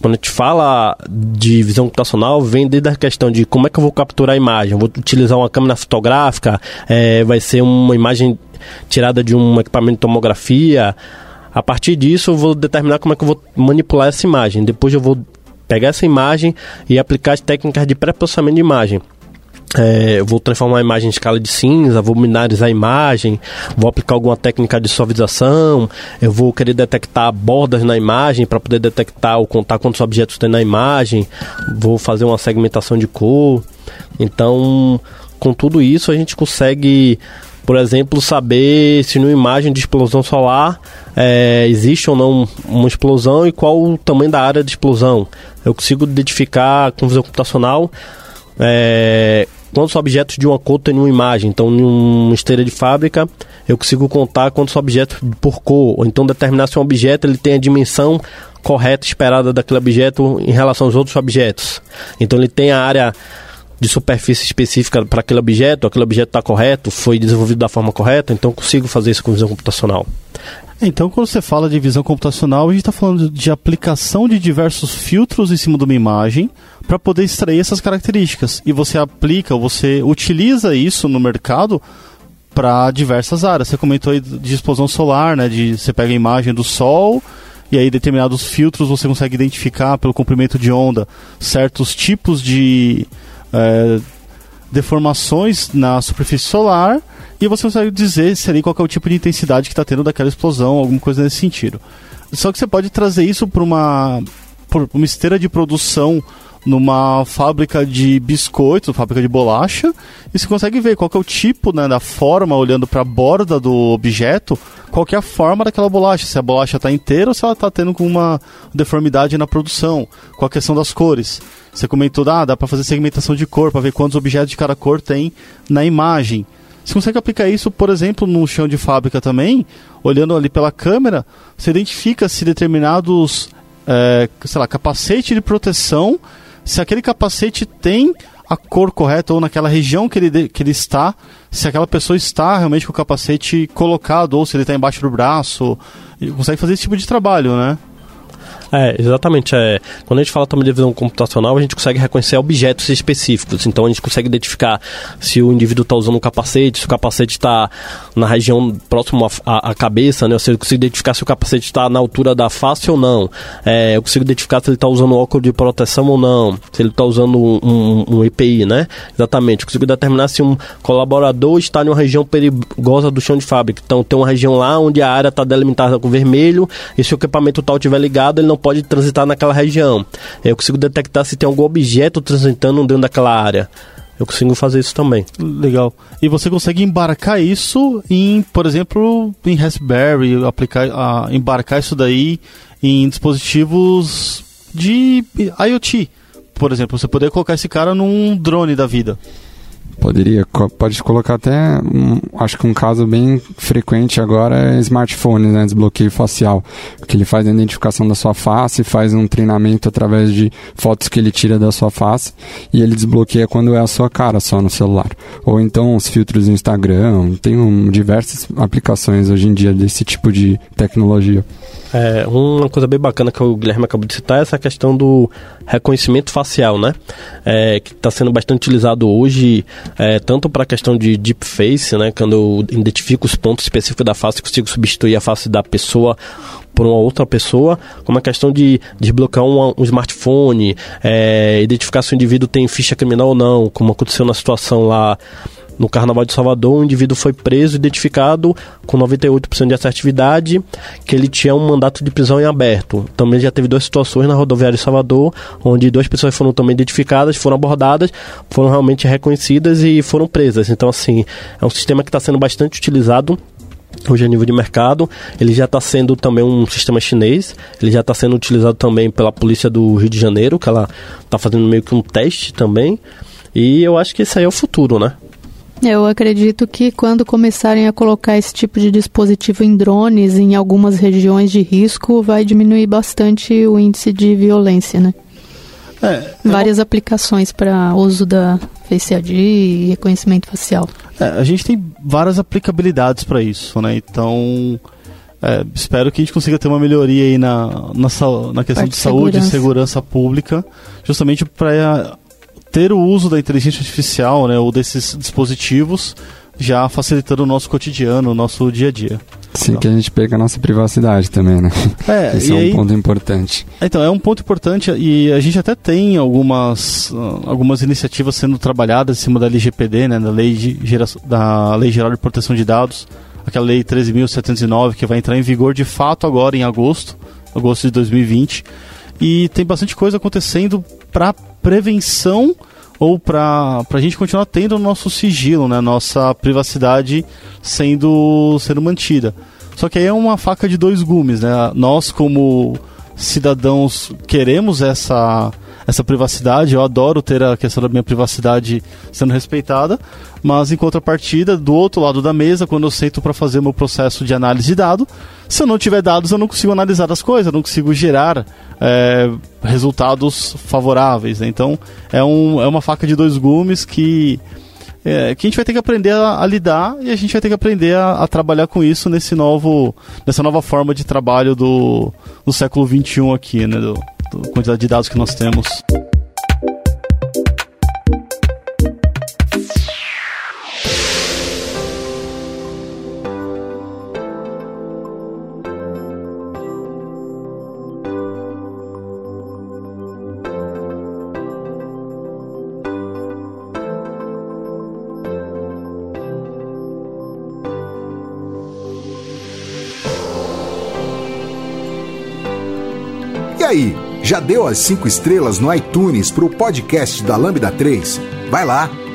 quando a gente fala de visão computacional, vem desde a questão de como é que eu vou capturar a imagem. vou utilizar uma câmera fotográfica, é, vai ser uma imagem tirada de um equipamento de tomografia, a partir disso, eu vou determinar como é que eu vou manipular essa imagem. Depois, eu vou pegar essa imagem e aplicar as técnicas de pré-processamento de imagem. É, eu vou transformar a imagem em escala de cinza, vou minarizar a imagem, vou aplicar alguma técnica de suavização, eu vou querer detectar bordas na imagem para poder detectar ou contar quantos objetos tem na imagem, vou fazer uma segmentação de cor. Então, com tudo isso, a gente consegue por exemplo, saber se numa imagem de explosão solar é, existe ou não uma explosão e qual o tamanho da área de explosão. Eu consigo identificar com visão computacional é, quantos objetos de uma cor tem numa imagem. Então, numa esteira de fábrica, eu consigo contar quantos objetos por cor, ou então determinar se um objeto ele tem a dimensão correta esperada daquele objeto em relação aos outros objetos. Então, ele tem a área de superfície específica para aquele objeto, aquele objeto está correto, foi desenvolvido da forma correta, então consigo fazer isso com visão computacional. Então, quando você fala de visão computacional, a gente está falando de aplicação de diversos filtros em cima de uma imagem para poder extrair essas características. E você aplica, você utiliza isso no mercado para diversas áreas. Você comentou aí de explosão solar, né? De você pega a imagem do sol e aí determinados filtros você consegue identificar pelo comprimento de onda certos tipos de é, deformações na superfície solar e você consegue dizer se ali qual é o tipo de intensidade que está tendo daquela explosão, alguma coisa nesse sentido. Só que você pode trazer isso para uma, uma esteira de produção numa fábrica de biscoitos, fábrica de bolacha, e você consegue ver qual é o tipo né, da forma, olhando para a borda do objeto, qual é a forma daquela bolacha, se a bolacha está inteira ou se ela está tendo uma deformidade na produção, qual a questão das cores. Você comentou, ah, dá para fazer segmentação de cor, para ver quantos objetos de cada cor tem na imagem. Você consegue aplicar isso, por exemplo, no chão de fábrica também, olhando ali pela câmera, você identifica se determinados, é, sei lá, capacete de proteção se aquele capacete tem a cor correta ou naquela região que ele, que ele está, se aquela pessoa está realmente com o capacete colocado ou se ele está embaixo do braço. Ele consegue fazer esse tipo de trabalho, né? É, exatamente. É, quando a gente fala também de visão computacional, a gente consegue reconhecer objetos específicos. Então a gente consegue identificar se o indivíduo está usando um capacete, se o capacete está na região próxima à, à, cabeça, né? Ou seja, eu consigo identificar se o capacete está na altura da face ou não. É, eu consigo identificar se ele está usando óculos de proteção ou não. Se ele está usando um, um, um, EPI, né? Exatamente. Eu consigo determinar se um colaborador está em uma região perigosa do chão de fábrica. Então tem uma região lá onde a área está delimitada com vermelho e se o equipamento tal estiver ligado, ele não pode transitar naquela região. Eu consigo detectar se tem algum objeto transitando dentro daquela área. Eu consigo fazer isso também. Legal. E você consegue embarcar isso em, por exemplo, em Raspberry, aplicar, uh, embarcar isso daí em dispositivos de IoT. Por exemplo, você poderia colocar esse cara num drone da vida. Poderia, pode colocar até, um, acho que um caso bem frequente agora é smartphone, né, desbloqueio facial, que ele faz a identificação da sua face, faz um treinamento através de fotos que ele tira da sua face e ele desbloqueia quando é a sua cara só no celular. Ou então os filtros no Instagram, tem um, diversas aplicações hoje em dia desse tipo de tecnologia. É, uma coisa bem bacana que o Guilherme acabou de citar é essa questão do reconhecimento facial, né? É, que está sendo bastante utilizado hoje, é, tanto para a questão de deep face, né? Quando eu identifico os pontos específicos da face, consigo substituir a face da pessoa por uma outra pessoa, como a questão de desbloquear um, um smartphone, é, identificar se o indivíduo tem ficha criminal ou não, como aconteceu na situação lá no Carnaval de Salvador, um indivíduo foi preso, identificado com 98% de assertividade, que ele tinha um mandato de prisão em aberto. Também já teve duas situações na rodoviária de Salvador, onde duas pessoas foram também identificadas, foram abordadas, foram realmente reconhecidas e foram presas. Então, assim, é um sistema que está sendo bastante utilizado hoje a nível de mercado. Ele já está sendo também um sistema chinês, ele já está sendo utilizado também pela polícia do Rio de Janeiro, que ela está fazendo meio que um teste também. E eu acho que esse aí é o futuro, né? Eu acredito que quando começarem a colocar esse tipo de dispositivo em drones em algumas regiões de risco, vai diminuir bastante o índice de violência, né? É, é Várias aplicações para uso da Face ID e reconhecimento facial. É, a gente tem várias aplicabilidades para isso, né? Então, é, espero que a gente consiga ter uma melhoria aí na, na, na questão Parte de saúde e segurança pública, justamente para ter o uso da inteligência artificial, né, ou desses dispositivos, já facilitando o nosso cotidiano, o nosso dia a dia. Sim, então. que a gente perca a nossa privacidade também, né? É, Esse é um aí, ponto importante. Então, é um ponto importante e a gente até tem algumas, uh, algumas iniciativas sendo trabalhadas em cima da LGPD, né, da Lei, de da Lei Geral de Proteção de Dados, aquela Lei 13.709, que vai entrar em vigor de fato agora em agosto, agosto de 2020. E tem bastante coisa acontecendo para prevenção ou para a gente continuar tendo o nosso sigilo, né, nossa privacidade sendo, sendo mantida. Só que aí é uma faca de dois gumes, né? Nós como cidadãos queremos essa essa privacidade. Eu adoro ter a questão da minha privacidade sendo respeitada, mas em contrapartida, do outro lado da mesa, quando eu sento para fazer meu processo de análise de dado, se eu não tiver dados, eu não consigo analisar as coisas, eu não consigo gerar é, resultados favoráveis. Né? Então, é, um, é uma faca de dois gumes que é, que a gente vai ter que aprender a, a, lidar e a gente vai ter que aprender a, a, trabalhar com isso nesse novo, nessa nova forma de trabalho do, do século XXI aqui, né? Do, quantidade de dados que nós temos. Já deu as 5 estrelas no iTunes para o podcast da Lambda 3? Vai lá!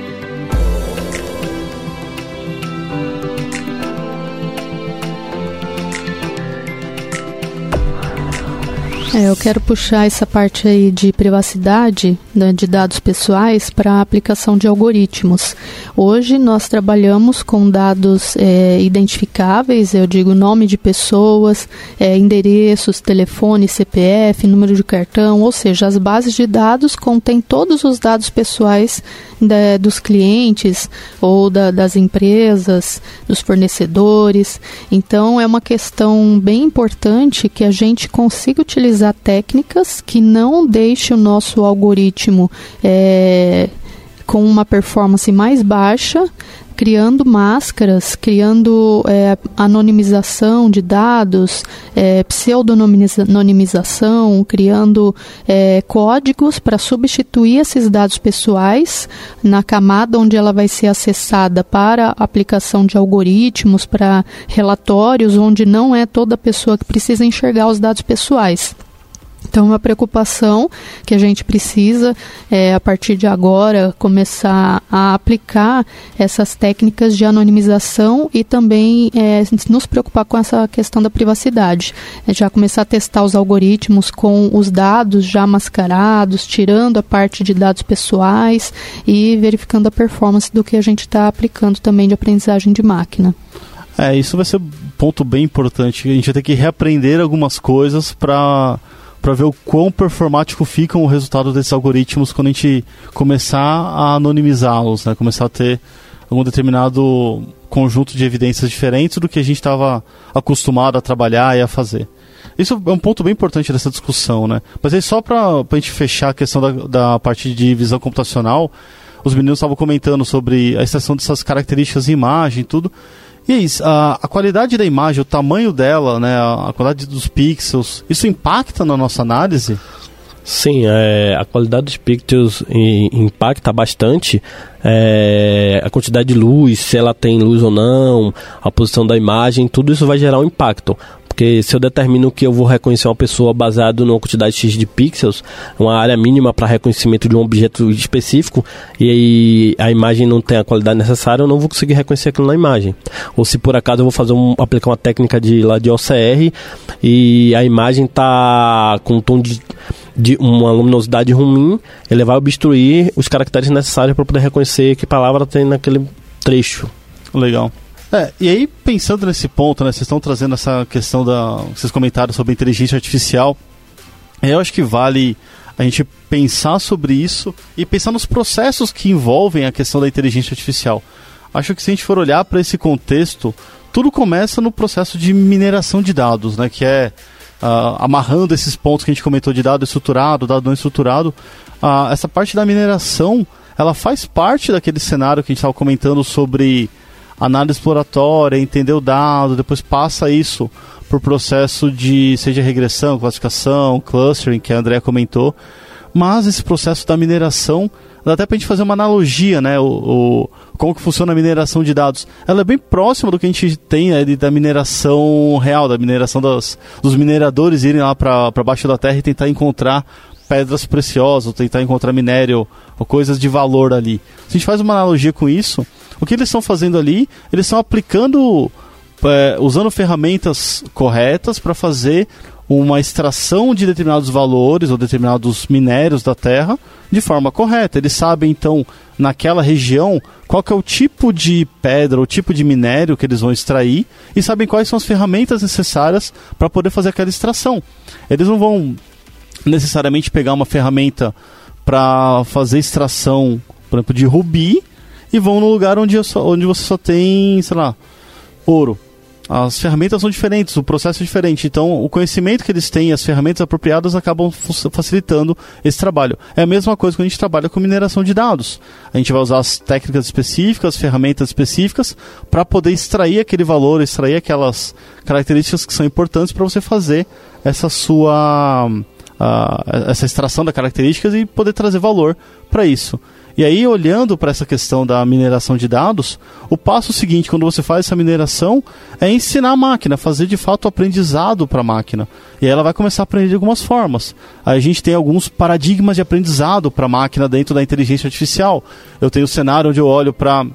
É, eu quero puxar essa parte aí de privacidade né, de dados pessoais para a aplicação de algoritmos. Hoje nós trabalhamos com dados é, identificáveis, eu digo nome de pessoas, é, endereços, telefone, CPF, número de cartão, ou seja, as bases de dados contêm todos os dados pessoais da, dos clientes ou da, das empresas, dos fornecedores. Então é uma questão bem importante que a gente consiga utilizar técnicas que não deixe o nosso algoritmo é, com uma performance mais baixa, criando máscaras, criando é, anonimização de dados, é, pseudonimização, criando é, códigos para substituir esses dados pessoais na camada onde ela vai ser acessada para aplicação de algoritmos, para relatórios, onde não é toda pessoa que precisa enxergar os dados pessoais. Então, uma preocupação que a gente precisa, é, a partir de agora, começar a aplicar essas técnicas de anonimização e também é, nos preocupar com essa questão da privacidade. É já começar a testar os algoritmos com os dados já mascarados, tirando a parte de dados pessoais e verificando a performance do que a gente está aplicando também de aprendizagem de máquina. É, isso vai ser um ponto bem importante. A gente vai ter que reaprender algumas coisas para para ver o quão performático ficam o resultado desses algoritmos quando a gente começar a anonimizá-los, né? começar a ter algum determinado conjunto de evidências diferentes do que a gente estava acostumado a trabalhar e a fazer. Isso é um ponto bem importante dessa discussão, né? Mas aí só para a gente fechar a questão da, da parte de visão computacional, os meninos estavam comentando sobre a extração dessas características de imagem tudo. E é isso, a, a qualidade da imagem, o tamanho dela, né, a, a qualidade dos pixels, isso impacta na nossa análise? Sim, é, a qualidade dos pixels impacta bastante é, a quantidade de luz, se ela tem luz ou não, a posição da imagem, tudo isso vai gerar um impacto. Porque se eu determino que eu vou reconhecer uma pessoa baseado numa quantidade X de pixels, uma área mínima para reconhecimento de um objeto específico, e a imagem não tem a qualidade necessária, eu não vou conseguir reconhecer aquilo na imagem. Ou se por acaso eu vou fazer um, aplicar uma técnica de, lá de OCR e a imagem está com um tom de de uma luminosidade ruim, ele vai obstruir os caracteres necessários para poder reconhecer que palavra tem naquele trecho. Legal. É, e aí, pensando nesse ponto, né, vocês estão trazendo essa questão da. Vocês comentaram sobre inteligência artificial. Eu acho que vale a gente pensar sobre isso e pensar nos processos que envolvem a questão da inteligência artificial. Acho que se a gente for olhar para esse contexto, tudo começa no processo de mineração de dados, né, que é uh, amarrando esses pontos que a gente comentou de dado estruturado, dado não estruturado. Uh, essa parte da mineração, ela faz parte daquele cenário que a gente estava comentando sobre análise exploratória, entender o dado, depois passa isso por processo de seja regressão, classificação, clustering, que a André comentou. Mas esse processo da mineração, dá até para a gente fazer uma analogia, né? O, o, como que funciona a mineração de dados. Ela é bem próxima do que a gente tem né, da mineração real, da mineração das, dos mineradores irem lá para baixo da terra e tentar encontrar pedras preciosas, tentar encontrar minério ou coisas de valor ali. Se a gente faz uma analogia com isso, o que eles estão fazendo ali, eles estão aplicando é, usando ferramentas corretas para fazer uma extração de determinados valores ou determinados minérios da terra de forma correta. Eles sabem então naquela região qual é o tipo de pedra, o tipo de minério que eles vão extrair e sabem quais são as ferramentas necessárias para poder fazer aquela extração. Eles não vão necessariamente pegar uma ferramenta para fazer extração, por exemplo, de rubi e vão no lugar onde, só, onde você só tem, sei lá, ouro as ferramentas são diferentes, o processo é diferente. Então, o conhecimento que eles têm, as ferramentas apropriadas acabam facilitando esse trabalho. É a mesma coisa quando a gente trabalha com mineração de dados. A gente vai usar as técnicas específicas, ferramentas específicas, para poder extrair aquele valor, extrair aquelas características que são importantes para você fazer essa sua. Uh, essa extração das características e poder trazer valor para isso. E aí, olhando para essa questão da mineração de dados, o passo seguinte, quando você faz essa mineração, é ensinar a máquina, fazer de fato o aprendizado para a máquina. E aí ela vai começar a aprender de algumas formas. Aí a gente tem alguns paradigmas de aprendizado para a máquina dentro da inteligência artificial. Eu tenho o cenário onde eu olho para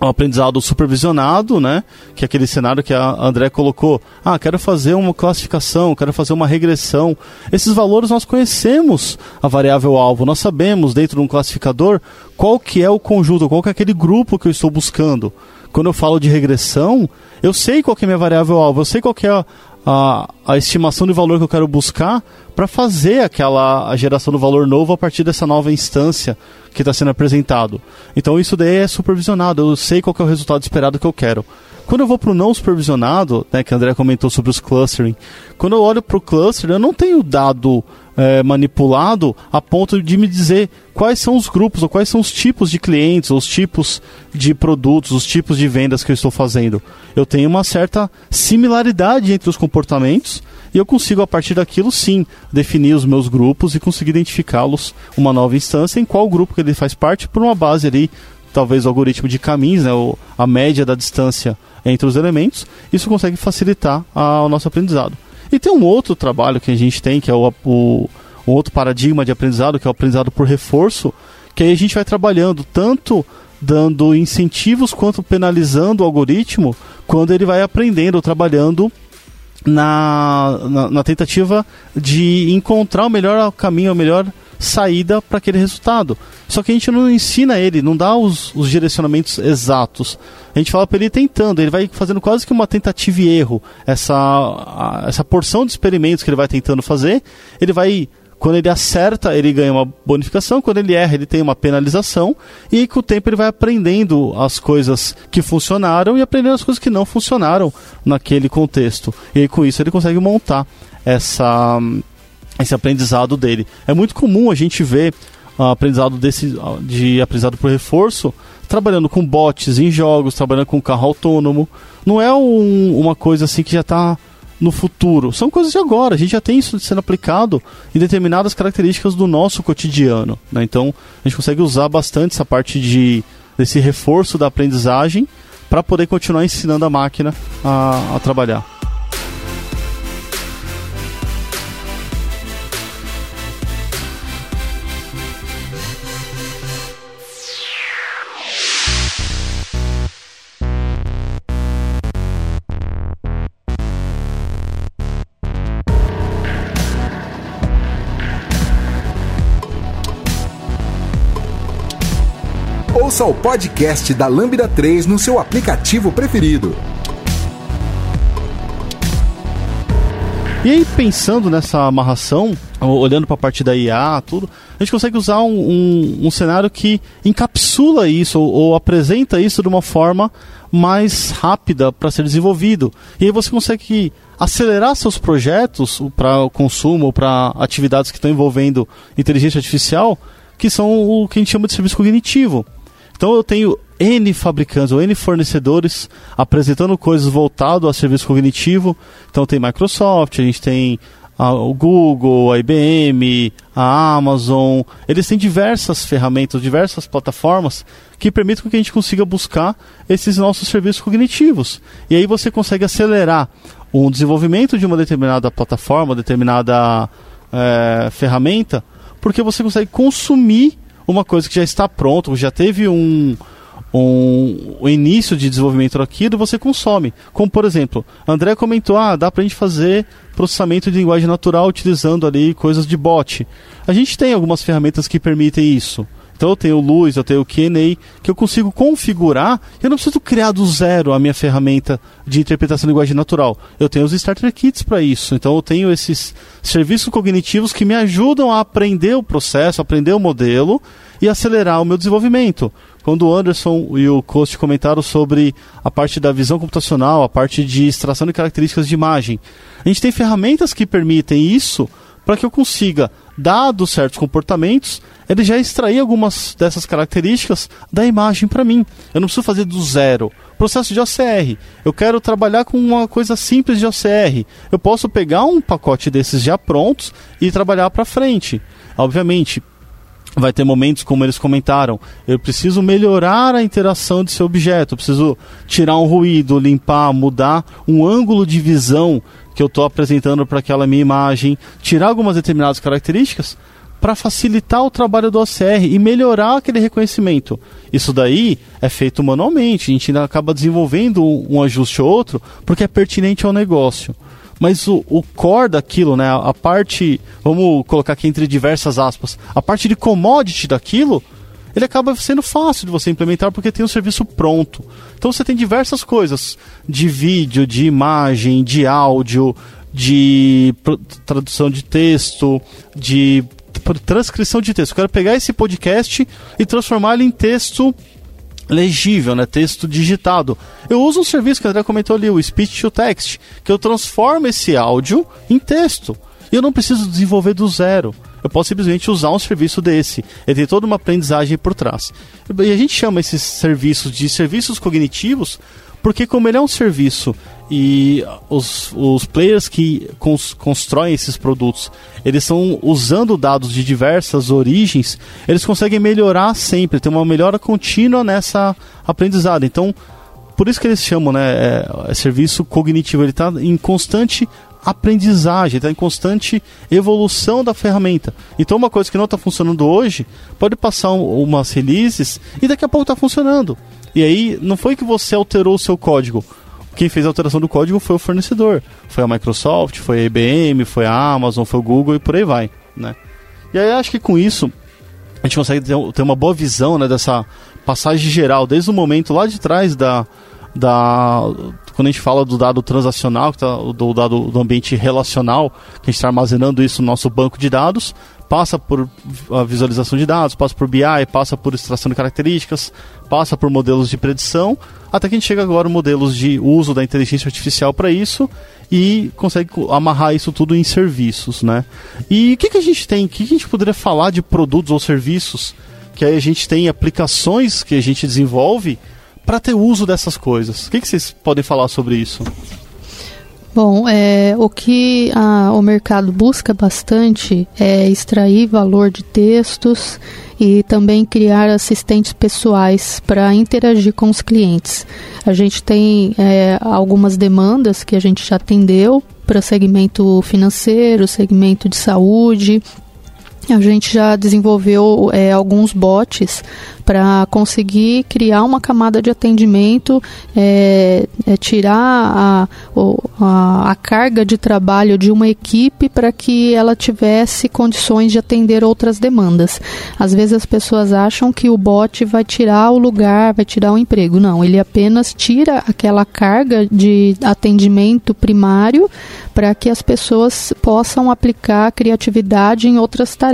um aprendizado supervisionado, né? Que é aquele cenário que a André colocou. Ah, quero fazer uma classificação, quero fazer uma regressão. Esses valores nós conhecemos a variável alvo, nós sabemos dentro de um classificador qual que é o conjunto, qual que é aquele grupo que eu estou buscando. Quando eu falo de regressão, eu sei qual que é a minha variável alvo, eu sei qual que é a, a, a estimação de valor que eu quero buscar para fazer aquela a geração do valor novo a partir dessa nova instância que está sendo apresentado. Então isso daí é supervisionado, eu sei qual é o resultado esperado que eu quero. Quando eu vou para o não supervisionado, né, que a André comentou sobre os clustering, quando eu olho para o cluster, eu não tenho dado é, manipulado a ponto de me dizer quais são os grupos ou quais são os tipos de clientes, os tipos de produtos, os tipos de vendas que eu estou fazendo. Eu tenho uma certa similaridade entre os comportamentos e eu consigo, a partir daquilo, sim, definir os meus grupos e conseguir identificá-los uma nova instância em qual grupo que ele faz parte por uma base ali, talvez o algoritmo de caminhos, né, a média da distância entre os elementos. Isso consegue facilitar a, o nosso aprendizado. E tem um outro trabalho que a gente tem, que é o, o um outro paradigma de aprendizado, que é o aprendizado por reforço, que aí a gente vai trabalhando tanto dando incentivos quanto penalizando o algoritmo quando ele vai aprendendo, trabalhando na, na, na tentativa de encontrar o melhor caminho, a melhor saída para aquele resultado. Só que a gente não ensina ele, não dá os, os direcionamentos exatos. A gente fala para ele tentando, ele vai fazendo quase que uma tentativa e erro. Essa, a, essa porção de experimentos que ele vai tentando fazer, ele vai quando ele acerta, ele ganha uma bonificação, quando ele erra, ele tem uma penalização, e com o tempo ele vai aprendendo as coisas que funcionaram e aprendendo as coisas que não funcionaram naquele contexto. E aí, com isso ele consegue montar essa, esse aprendizado dele. É muito comum a gente ver uh, aprendizado desse, uh, de aprendizado por reforço trabalhando com bots em jogos, trabalhando com carro autônomo. Não é um, uma coisa assim que já está no futuro. São coisas de agora. A gente já tem isso sendo aplicado em determinadas características do nosso cotidiano. Né? Então, a gente consegue usar bastante essa parte de desse reforço da aprendizagem para poder continuar ensinando a máquina a, a trabalhar. Ouça o podcast da Lambda 3 no seu aplicativo preferido. E aí, pensando nessa amarração, olhando para a parte da IA, tudo, a gente consegue usar um, um, um cenário que encapsula isso ou, ou, apresenta isso de uma forma mais rápida para ser desenvolvido. E aí você consegue acelerar seus projetos para o consumo para atividades que estão envolvendo inteligência artificial, que são o que a gente chama de serviço cognitivo. Então eu tenho N fabricantes ou N fornecedores apresentando coisas voltado a serviço cognitivo. Então tem Microsoft, a gente tem a, o Google, a IBM, a Amazon. Eles têm diversas ferramentas, diversas plataformas que permitem que a gente consiga buscar esses nossos serviços cognitivos. E aí você consegue acelerar o desenvolvimento de uma determinada plataforma, determinada é, ferramenta, porque você consegue consumir uma coisa que já está pronta, já teve um, um, o início de desenvolvimento daquilo, você consome. Como, por exemplo, André comentou, ah, dá pra gente fazer processamento de linguagem natural utilizando ali coisas de bot. A gente tem algumas ferramentas que permitem isso. Então eu tenho Luz, eu tenho Q&A, que eu consigo configurar, eu não preciso criar do zero a minha ferramenta de interpretação de linguagem natural. Eu tenho os Starter Kits para isso. Então eu tenho esses serviços cognitivos que me ajudam a aprender o processo, aprender o modelo e acelerar o meu desenvolvimento. Quando o Anderson e o Coast comentaram sobre a parte da visão computacional, a parte de extração de características de imagem, a gente tem ferramentas que permitem isso para que eu consiga, dados certos comportamentos, ele já extrair algumas dessas características da imagem para mim. Eu não preciso fazer do zero. Processo de OCR. Eu quero trabalhar com uma coisa simples de OCR. Eu posso pegar um pacote desses já prontos e trabalhar para frente. Obviamente, vai ter momentos como eles comentaram. Eu preciso melhorar a interação desse objeto. Eu preciso tirar um ruído, limpar, mudar um ângulo de visão que eu estou apresentando para aquela minha imagem, tirar algumas determinadas características para facilitar o trabalho do OCR e melhorar aquele reconhecimento. Isso daí é feito manualmente, a gente ainda acaba desenvolvendo um, ajuste ou outro porque é pertinente ao negócio. Mas o, o core daquilo, né, a parte, vamos colocar aqui entre diversas aspas, a parte de commodity daquilo, ele acaba sendo fácil de você implementar porque tem um serviço pronto. Então você tem diversas coisas de vídeo, de imagem, de áudio, de tradução de texto, de transcrição de texto. Eu quero pegar esse podcast e transformar ele em texto legível, né? Texto digitado. Eu uso um serviço que a André comentou ali, o Speech to Text, que eu transformo esse áudio em texto. E eu não preciso desenvolver do zero. Eu posso simplesmente usar um serviço desse. Ele tem toda uma aprendizagem por trás. E a gente chama esses serviços de serviços cognitivos porque como ele é um serviço e os, os players que cons, constroem esses produtos, eles estão usando dados de diversas origens, eles conseguem melhorar sempre, ter uma melhora contínua nessa aprendizado. Então, por isso que eles chamam, né, é, é serviço cognitivo, ele está em constante aprendizagem, está em constante evolução da ferramenta. Então, uma coisa que não está funcionando hoje pode passar um, umas releases e daqui a pouco está funcionando. E aí, não foi que você alterou o seu código. Quem fez a alteração do código foi o fornecedor. Foi a Microsoft, foi a IBM, foi a Amazon, foi o Google e por aí vai. Né? E aí, acho que com isso, a gente consegue ter uma boa visão né, dessa passagem geral, desde o momento lá de trás da, da quando a gente fala do dado transacional, tá, do dado do ambiente relacional, que a gente está armazenando isso no nosso banco de dados, passa por a visualização de dados, passa por BI, passa por extração de características, passa por modelos de predição, até que a gente chega agora modelos de uso da inteligência artificial para isso e consegue amarrar isso tudo em serviços, né? E o que, que a gente tem? O que, que a gente poderia falar de produtos ou serviços que aí a gente tem aplicações que a gente desenvolve para ter uso dessas coisas? O que, que vocês podem falar sobre isso? Bom, é, o que a, o mercado busca bastante é extrair valor de textos e também criar assistentes pessoais para interagir com os clientes. A gente tem é, algumas demandas que a gente já atendeu para segmento financeiro, segmento de saúde, a gente já desenvolveu é, alguns bots para conseguir criar uma camada de atendimento, é, é tirar a, a, a, carga de trabalho de uma equipe para que ela tivesse condições de atender outras demandas. Às vezes as pessoas acham que o bot vai tirar o lugar, vai tirar o emprego. Não, ele apenas tira aquela carga de atendimento primário para que as pessoas possam aplicar criatividade em outras tarefas.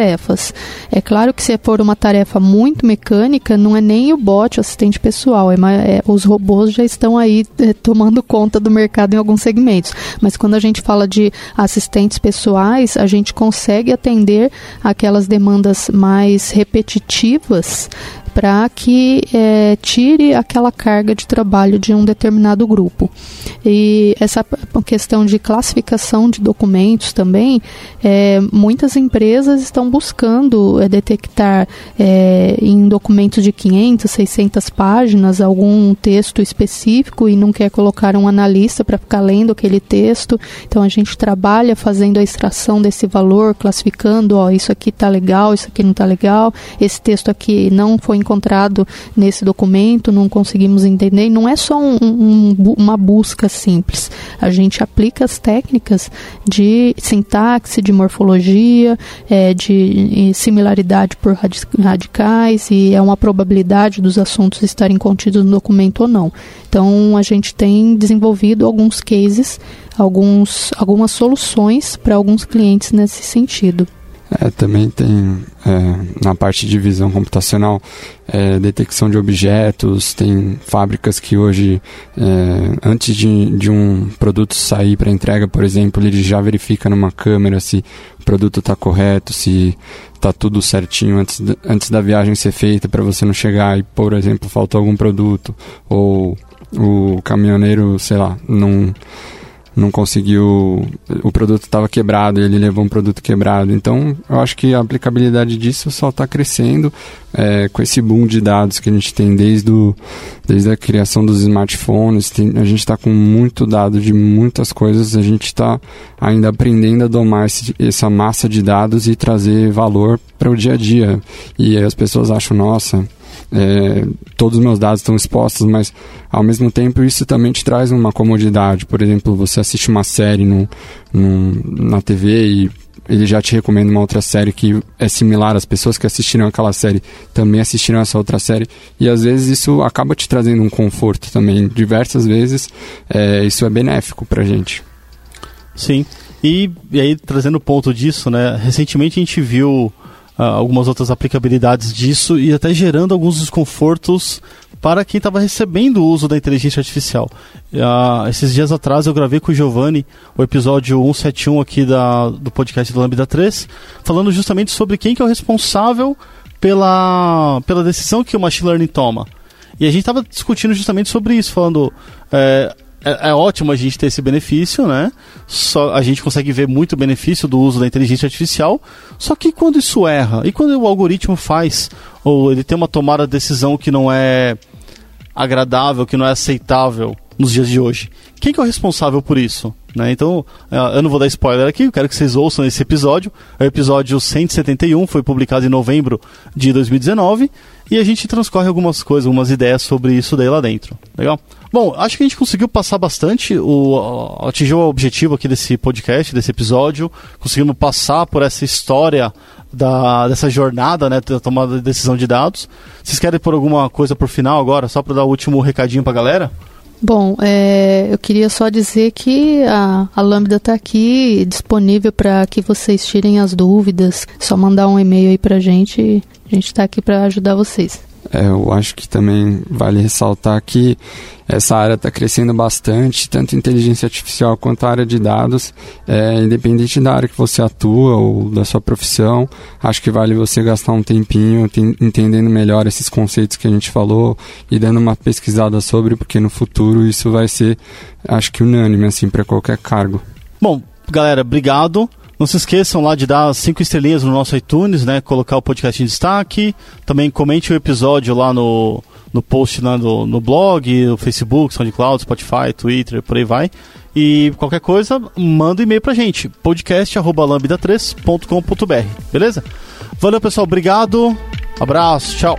É claro que se for uma tarefa muito mecânica, não é nem o bot, o assistente pessoal, é, é os robôs já estão aí é, tomando conta do mercado em alguns segmentos. Mas quando a gente fala de assistentes pessoais, a gente consegue atender aquelas demandas mais repetitivas para que é, tire aquela carga de trabalho de um determinado grupo. E essa questão de classificação de documentos também, é, muitas empresas estão buscando é, detectar é, em documentos de 500, 600 páginas algum texto específico e não quer colocar um analista para ficar lendo aquele texto. Então a gente trabalha fazendo a extração desse valor, classificando, ó, isso aqui está legal, isso aqui não está legal, esse texto aqui não foi encontrado nesse documento, não conseguimos entender. E não é só um, um, uma busca simples. A gente aplica as técnicas de sintaxe, de morfologia, é, de similaridade por radicais e é uma probabilidade dos assuntos estarem contidos no documento ou não. Então a gente tem desenvolvido alguns cases, alguns, algumas soluções para alguns clientes nesse sentido. É, também tem é, na parte de visão computacional é, detecção de objetos, tem fábricas que hoje, é, antes de, de um produto sair para entrega, por exemplo, ele já verifica numa câmera se o produto está correto, se está tudo certinho antes, de, antes da viagem ser feita, para você não chegar e, por exemplo, faltou algum produto, ou o caminhoneiro, sei lá, não não conseguiu, o produto estava quebrado, ele levou um produto quebrado. Então, eu acho que a aplicabilidade disso só está crescendo é, com esse boom de dados que a gente tem desde, o, desde a criação dos smartphones. Tem, a gente está com muito dado de muitas coisas, a gente está ainda aprendendo a domar esse, essa massa de dados e trazer valor para o dia a dia. E as pessoas acham, nossa, é, todos os meus dados estão expostos, mas ao mesmo tempo isso também te traz uma comodidade. Por exemplo, você assiste uma série no, no, na TV e ele já te recomenda uma outra série que é similar. As pessoas que assistiram aquela série também assistiram essa outra série. E às vezes isso acaba te trazendo um conforto também. Diversas vezes é, isso é benéfico pra gente. Sim. E, e aí, trazendo o ponto disso, né? Recentemente a gente viu uh, algumas outras aplicabilidades disso e até gerando alguns desconfortos para quem estava recebendo o uso da inteligência artificial. Uh, esses dias atrás eu gravei com o Giovanni o episódio 171 aqui da, do podcast do Lambda 3, falando justamente sobre quem que é o responsável pela, pela decisão que o machine learning toma. E a gente estava discutindo justamente sobre isso, falando. É, é, é, ótimo a gente ter esse benefício, né? Só, a gente consegue ver muito benefício do uso da inteligência artificial. Só que quando isso erra, e quando o algoritmo faz, ou ele tem uma tomada de decisão que não é agradável, que não é aceitável nos dias de hoje, quem que é o responsável por isso? Né? Então, é, eu não vou dar spoiler aqui, eu quero que vocês ouçam esse episódio. É o episódio 171, foi publicado em novembro de 2019. E a gente transcorre algumas coisas, algumas ideias sobre isso daí lá dentro. Legal? Bom, acho que a gente conseguiu passar bastante, o, atingiu o objetivo aqui desse podcast, desse episódio. Conseguimos passar por essa história da, dessa jornada, né, da tomada de decisão de dados. Vocês querem pôr alguma coisa por final agora, só para dar o último recadinho para a galera? Bom, é, eu queria só dizer que a, a Lambda está aqui disponível para que vocês tirem as dúvidas. Só mandar um e-mail aí para a gente. A gente está aqui para ajudar vocês. É, eu acho que também vale ressaltar que essa área está crescendo bastante, tanto inteligência artificial quanto a área de dados, é, independente da área que você atua ou da sua profissão, acho que vale você gastar um tempinho tem, entendendo melhor esses conceitos que a gente falou e dando uma pesquisada sobre, porque no futuro isso vai ser, acho que unânime assim para qualquer cargo. Bom, galera, obrigado. Não se esqueçam lá de dar cinco estrelinhas no nosso iTunes, né? Colocar o podcast em destaque. Também comente o episódio lá no, no post lá no, no blog, no Facebook, SoundCloud, Spotify, Twitter, por aí vai. E qualquer coisa, manda um e-mail pra gente, podcast.lambda3.com.br, beleza? Valeu, pessoal, obrigado, abraço, tchau.